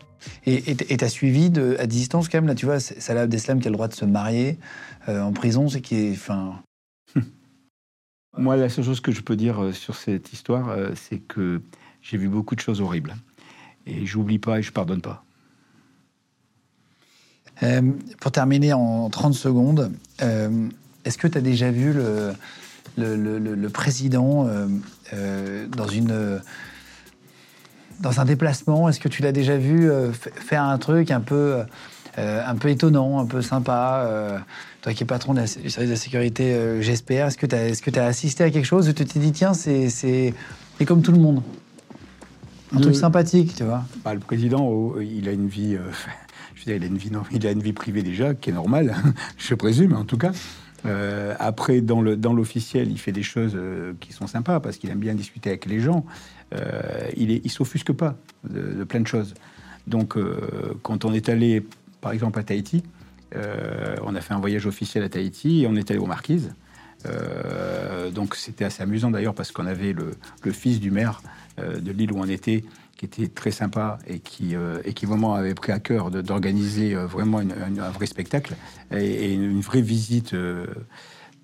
Et tu as suivi de, à distance quand même là, tu vois, Salah Abdeslam qui a le droit de se marier euh, en prison, c'est qui est, enfin. moi, la seule chose que je peux dire sur cette histoire, c'est que j'ai vu beaucoup de choses horribles. Et j'oublie pas et je pardonne pas. Euh, pour terminer en 30 secondes, euh, est-ce que tu as déjà vu le, le, président euh, dans une dans un déplacement, est-ce que tu l'as déjà vu faire un truc un peu, un peu étonnant, un peu sympa toi qui es patron du service de la sécurité, j'espère, est-ce que tu as, est as, assisté à quelque chose où tu t'es dit, tiens, c'est comme tout le monde? Un truc sympathique, tu vois. Bah, le président, oh, il a une vie, euh, je veux dire, il a une vie, il a une vie privée déjà qui est normale, je présume en tout cas. Euh, après, dans l'officiel, il fait des choses euh, qui sont sympas parce qu'il aime bien discuter avec les gens. il est, il s'offusque pas de, plein de choses. Donc, quand on est allé, par exemple, à Tahiti, on a fait un voyage officiel à Tahiti et on est allé aux Marquises. donc, c'était assez amusant d'ailleurs parce qu'on avait le, fils du maire euh, de l'île où on était, qui était très sympa et qui, euh, et qui vraiment avait pris à cœur d'organiser euh, vraiment un vrai spectacle et, une, vraie visite.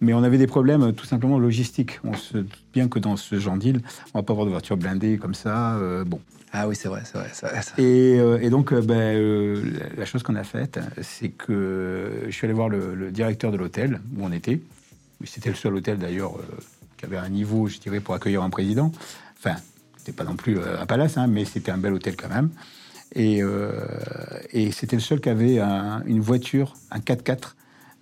mais on avait des problèmes tout simplement logistiques. On se doute bien que dans ce genre d'île, on va pas avoir de voiture blindée comme ça. bon. Ah oui, c'est vrai, c'est vrai. Et, et, donc, ben, la chose qu'on a faite, c'est que je suis allé voir le, le directeur de l'hôtel où on était. C'était le seul hôtel d'ailleurs qui avait un niveau, je dirais, pour accueillir un président. Enfin, c'était pas non plus euh, un palace, hein, mais c'était un bel hôtel quand même. Et, euh, et c'était le seul qui avait une voiture, un 4x4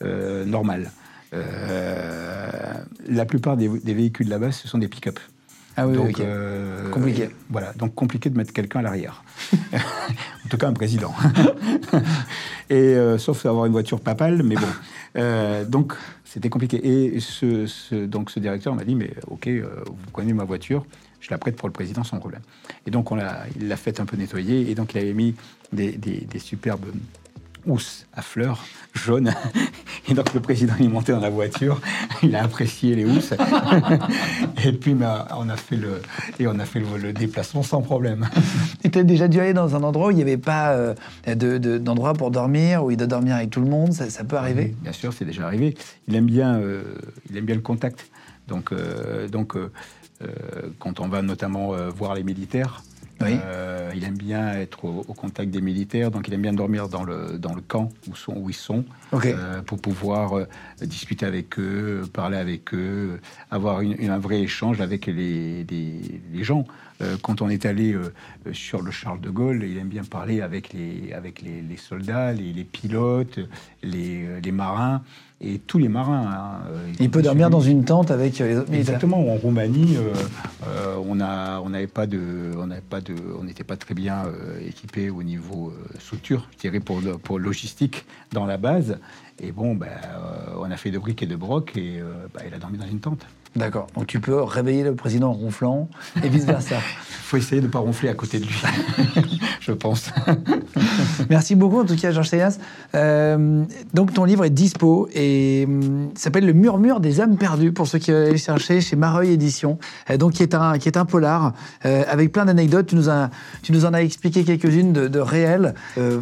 euh, normal. la plupart des, véhicules là-bas, ce sont des pick-up. Ah oui, donc, compliqué. Voilà, donc compliqué de mettre quelqu'un à l'arrière. en tout cas, un président. et sauf avoir une voiture papale, mais bon. donc, c'était compliqué. Et ce, donc, ce directeur m'a dit, mais ok, vous prenez ma voiture, je la prête pour le président sans problème. Et donc, on l'a, il l'a fait un peu nettoyer, et donc il avait mis des, des, superbes housses à fleurs jaunes. Et donc le président est monté dans la voiture, il a apprécié les housses. et puis bah, on a fait le et on a fait le, déplacement sans problème. Et tu as déjà dû aller dans un endroit où il n'y avait pas euh, de, d'endroit pour dormir, où il doit dormir avec tout le monde, ça, peut arriver Bien sûr, c'est déjà arrivé. Il aime bien, euh, il aime bien le contact. Donc, euh, donc quand on va notamment euh, voir les militaires. Euh, il aime bien être au, contact des militaires, donc il aime bien dormir dans le, dans le camp où, sont, où ils sont, pour pouvoir discuter avec eux, parler avec eux, avoir un vrai échange avec les, les, gens. Quand on est allé sur le Charles de Gaulle, il aime bien parler avec les, avec les, soldats, les, pilotes, les, marins et tous les marins. Hein, euh, il peut dormir dans une tente avec euh, les autres Exactement. En Roumanie, euh, on a, on n'avait pas de, on n'avait pas de, on n'était pas très bien équipé au niveau structure, je dirais pour pour logistique dans la base. Et bon, ben, on a fait de briques et de broc et ben, il a dormi dans une tente. D'accord. Donc tu peux réveiller le président en ronflant et vice-versa. Il faut essayer de ne pas ronfler à côté de lui, je pense. Merci beaucoup en tout cas, Georges Seyas. Euh, donc ton livre est dispo et hum, s'appelle Le murmure des âmes perdues pour ceux qui veulent aller chercher chez Mareuil Édition. Euh, donc qui est un, qui est un polar euh, avec plein d'anecdotes. Tu, nous tu nous en as expliqué quelques-unes de, de réelles.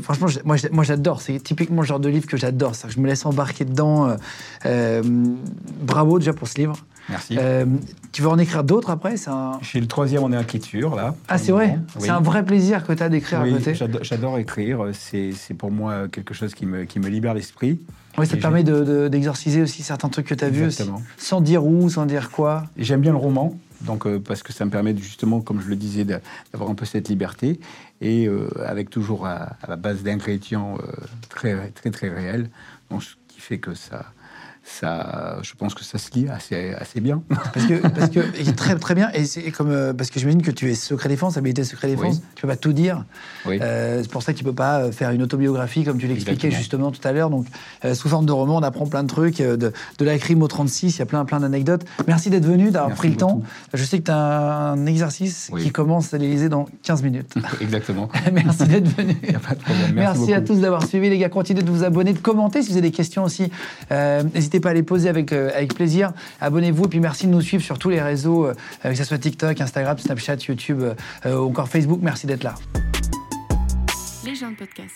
franchement, moi, moi j'adore. C'est typiquement le genre de livre que j'adore. Je me laisse embarquer dedans. bravo déjà pour ce livre. Merci. Euh, tu veux en écrire d'autres après? Un... Je le troisième en écriture, là. Ah, c'est vrai? C'est un vrai plaisir que tu as d'écrire oui, à côté J'adore écrire. C'est pour moi quelque chose qui me, qui me libère l'esprit. Oui, ça te permet d'exorciser aussi certains trucs que tu as vus, sans dire où, sans dire quoi. J'aime bien le roman, donc, euh, parce que ça me permet justement, comme je le disais, d'avoir un peu cette liberté, et euh, avec toujours à, la base d'ingrédients très, très, très réels, donc, ce qui fait que ça, ça, je pense que ça se lit assez, assez bien. Parce que, parce que très, très bien, et c'est comme, euh, parce que j'imagine que tu es secret défense, habilité secret défense, tu peux pas tout dire. Euh, c'est pour ça que tu peux pas euh, faire une autobiographie comme tu l'expliquais justement tout à l'heure. Donc, sous forme de roman, on apprend plein de trucs, de, de la crime au 36, il y a plein, plein d'anecdotes. Merci d'être venu, d'avoir pris le temps. Je sais que tu as un exercice qui commence à l'Élysée dans 15 minutes. Exactement. Merci d'être venu. Merci, à tous d'avoir suivi, les gars. Continuez de vous abonner, de commenter si vous avez des questions aussi. N'hésitez pas à les poser avec, euh, avec plaisir. Abonnez-vous et puis merci de nous suivre sur tous les réseaux, euh, que ce soit TikTok, Instagram, Snapchat, YouTube euh, ou encore Facebook. Merci d'être là. Les gens de podcast.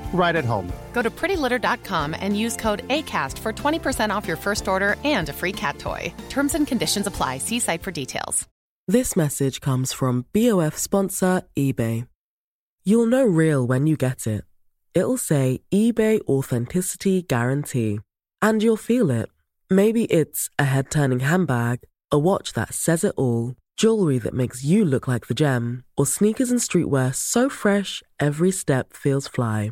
right at home. Go to prettylitter.com and use code ACAST for 20% off your first order and a free cat toy. Terms and conditions apply. See site for details. This message comes from BOF sponsor eBay. You'll know real when you get it. It'll say eBay Authenticity Guarantee. And you'll feel it. Maybe it's a head turning handbag, a watch that says it all, jewelry that makes you look like the gem, or sneakers and streetwear so fresh every step feels fly.